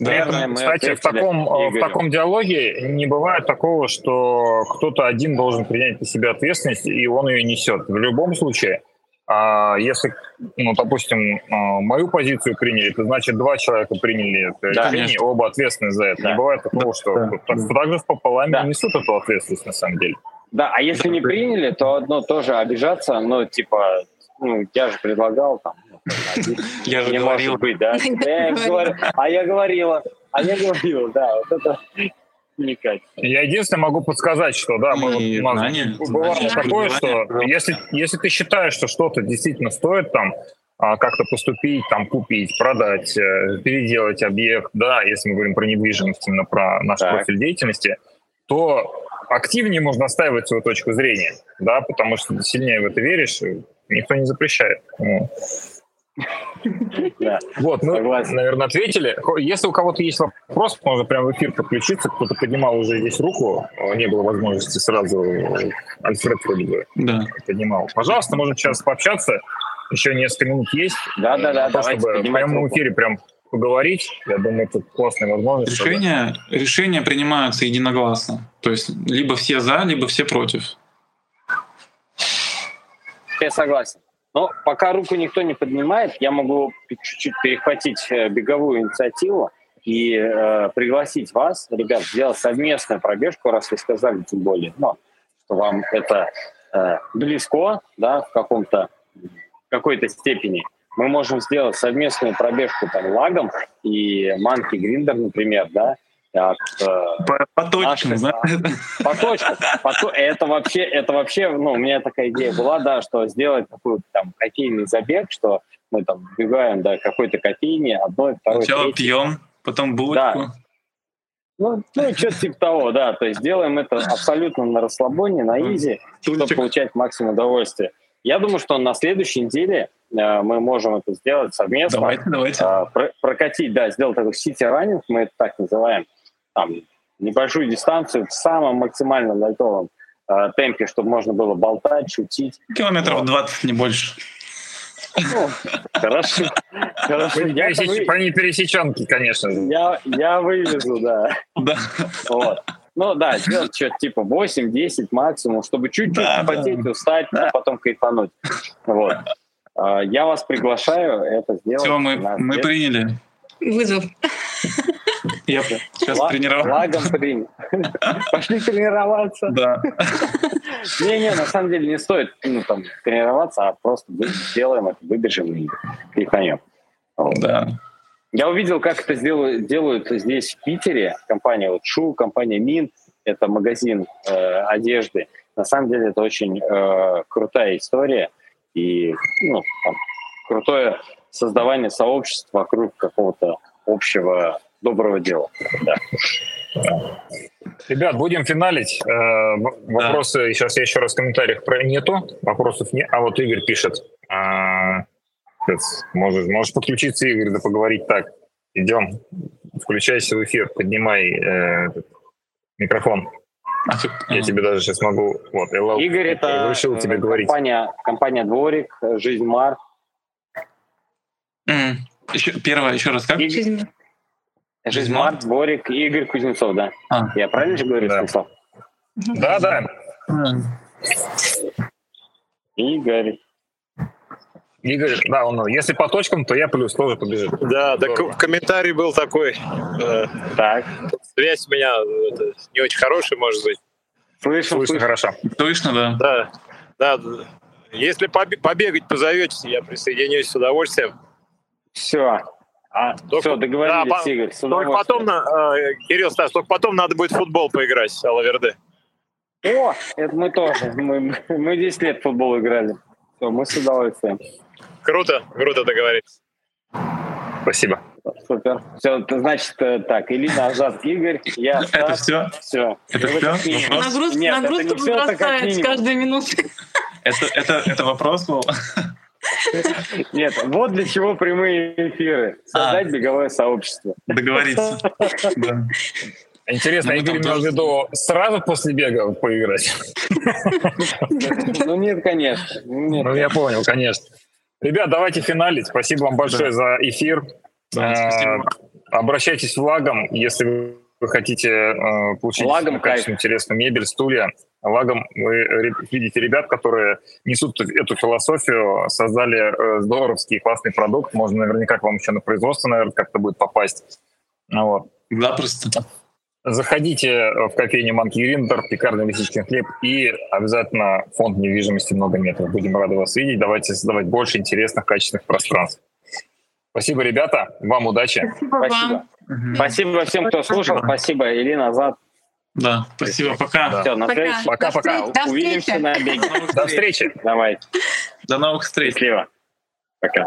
S1: Да, мы кстати, в таком, э, в таком диалоге не бывает такого, что кто-то один должен принять на себя ответственность, и он ее несет. В любом случае, а если, ну, допустим, а, мою позицию приняли, то значит два человека приняли это да, решение, оба ответственны за это. Да. Не бывает такого, что да. так, фотограф пополам да. несут эту ответственность на самом деле.
S2: Да, а если не приняли, то одно тоже обижаться, ну, типа, ну, я же предлагал там,
S4: я же говорил.
S2: быть, да? А я говорила. А я говорила, да, вот это не
S1: Я единственное могу подсказать, что да, мы, вот, у нас бывало такое, что если, если ты считаешь, что что-то действительно стоит там а, как-то поступить, там купить, продать, э, переделать объект, да, если мы говорим про недвижимость, именно про наш так. профиль деятельности, то активнее можно отстаивать свою точку зрения, да, потому что сильнее в это веришь, никто не запрещает. Вот, мы, наверное, ответили. Если у кого-то есть вопрос, можно прямо в эфир подключиться. Кто-то поднимал уже здесь руку, не было возможности сразу. Альфред вроде бы да. поднимал. Пожалуйста, можно сейчас пообщаться. Еще несколько минут есть.
S2: Да, да, да.
S1: То, чтобы в прямом эфире прям поговорить. Я думаю, это классная возможность.
S4: Решения, чтобы... решения принимаются единогласно. То есть либо все за, либо все против.
S2: Я согласен. Но пока руку никто не поднимает, я могу чуть-чуть перехватить э, беговую инициативу и э, пригласить вас, ребят, сделать совместную пробежку, раз вы сказали, тем более, ну, что вам это э, близко, да, в каком-то какой-то степени. Мы можем сделать совместную пробежку там лагом и манки гриндер, например, да,
S4: от э, по, по точкам, да?
S2: По точкам. По, это вообще, это вообще, ну, у меня такая идея была, да, что сделать такой там кофейный забег, что мы там бегаем до какой-то кофейни, одной, второй,
S4: Сначала третьей. пьем, потом булочку. Да.
S2: Ну, ну что-то типа того, да. То есть делаем это абсолютно на расслабоне, на изи, чтобы получать максимум удовольствия. Я думаю, что на следующей неделе э, мы можем это сделать совместно.
S4: Давайте, давайте. Э,
S2: про, прокатить, да, сделать такой сити-раннинг, мы это так называем там, небольшую дистанцию в самом максимальном лайтовом э, темпе, чтобы можно было болтать, шутить.
S4: Километров вот. 20, не больше.
S2: Ну, хорошо.
S1: Хорошо. Пересеч... вы... по непересеченке, конечно.
S2: Я, я вывезу, да.
S4: Да.
S2: Вот. Ну да, сделать что-то типа 8-10 максимум, чтобы чуть-чуть да, потеть, да. устать, а потом кайфануть. Вот. А, я вас приглашаю это сделать.
S4: Все, мы, мы приняли.
S3: Вызов.
S4: Я сейчас Ла- тренировался.
S2: Лагом принял. Пошли тренироваться.
S4: Да.
S2: Не-не, на самом деле не стоит ну, там, тренироваться, а просто сделаем это, выбежим и кайфанем.
S4: Да.
S2: Я увидел, как это делают, делают здесь, в Питере. Компания вот Шу, компания Мин. Это магазин э, одежды. На самом деле это очень э, крутая история. И ну, там, крутое создавание сообщества вокруг какого-то общего доброго дела. Да.
S1: Ребят, будем финалить. Э, вопросы, да. сейчас я еще раз в комментариях про нету. Вопросов нет. А вот Игорь пишет. А, Можешь, можешь подключиться, Игорь, да поговорить так. Идем, включайся в эфир, поднимай э, микрофон. Я а. тебе даже сейчас могу... Вот,
S2: Игорь, это решил тебе говорить. Компания, компания «Дворик», «Жизнь Мар».
S4: Mm. Еще, первое, еще раз, как?
S2: Жизнь, Жизнь Мар, «Дворик» и Игорь Кузнецов, да. А. Я правильно же говорю,
S1: да.
S2: Станислав?
S1: Да, да.
S2: Игорь.
S1: Игорь, да, он, если по точкам, то я плюс тоже побежит.
S5: Да, так комментарий был такой. Э, так. Связь у меня это, не очень хорошая, может быть.
S1: Слышно, слышно, хорошо.
S4: Слышно, да.
S5: Да, да. Если побегать позовете, я присоединюсь с удовольствием.
S2: Все. А, только, все, договорились, да, Игорь.
S5: Только потом, э, Кирилл, Стас, только потом надо будет в футбол поиграть с Алаверде.
S2: О, это мы тоже. Мы, мы 10 лет в футбол играли. Все, мы с удовольствием.
S5: Круто, круто договорились.
S1: Спасибо.
S2: Супер. Все, значит, э, так, Илина, Азат, Игорь, я
S4: Стас. Это все?
S2: Все.
S4: Это все?
S3: Нет, нагрузка это все, возрастает с каждой минуты.
S4: Это, это, это вопрос был?
S2: Нет, вот для чего прямые эфиры. Создать а. беговое сообщество.
S4: Договориться. Да.
S1: Интересно, Игорь имел в виду сразу после бега поиграть?
S2: Ну нет, конечно.
S1: Ну я понял, конечно. Ребят, давайте финалить. Спасибо вам большое да. за эфир. Да, спасибо. Обращайтесь в Лагом, если вы хотите э, получить
S2: Лагом
S1: качественную, интересную мебель, стулья. Лагом вы видите ребят, которые несут эту философию, создали э, здоровский классный продукт. Можно наверняка к вам еще на производство, наверное, как-то будет попасть. Вот.
S4: Да, просто.
S1: Заходите в кофейню Манки Гриндер, пекарня Лисичкин хлеб и обязательно фонд недвижимости много метров. Будем рады вас видеть. Давайте создавать больше интересных, качественных пространств. Спасибо, ребята. Вам удачи.
S3: Спасибо. Спасибо,
S2: угу. спасибо всем, кто слушал. Спасибо, Ирина, Азат.
S4: Да, спасибо, пока.
S2: Да. Все, на пока.
S1: Пока-пока.
S2: Увидимся на беге.
S1: До встречи.
S2: Давай.
S4: До новых встреч.
S2: Счастливо. Пока.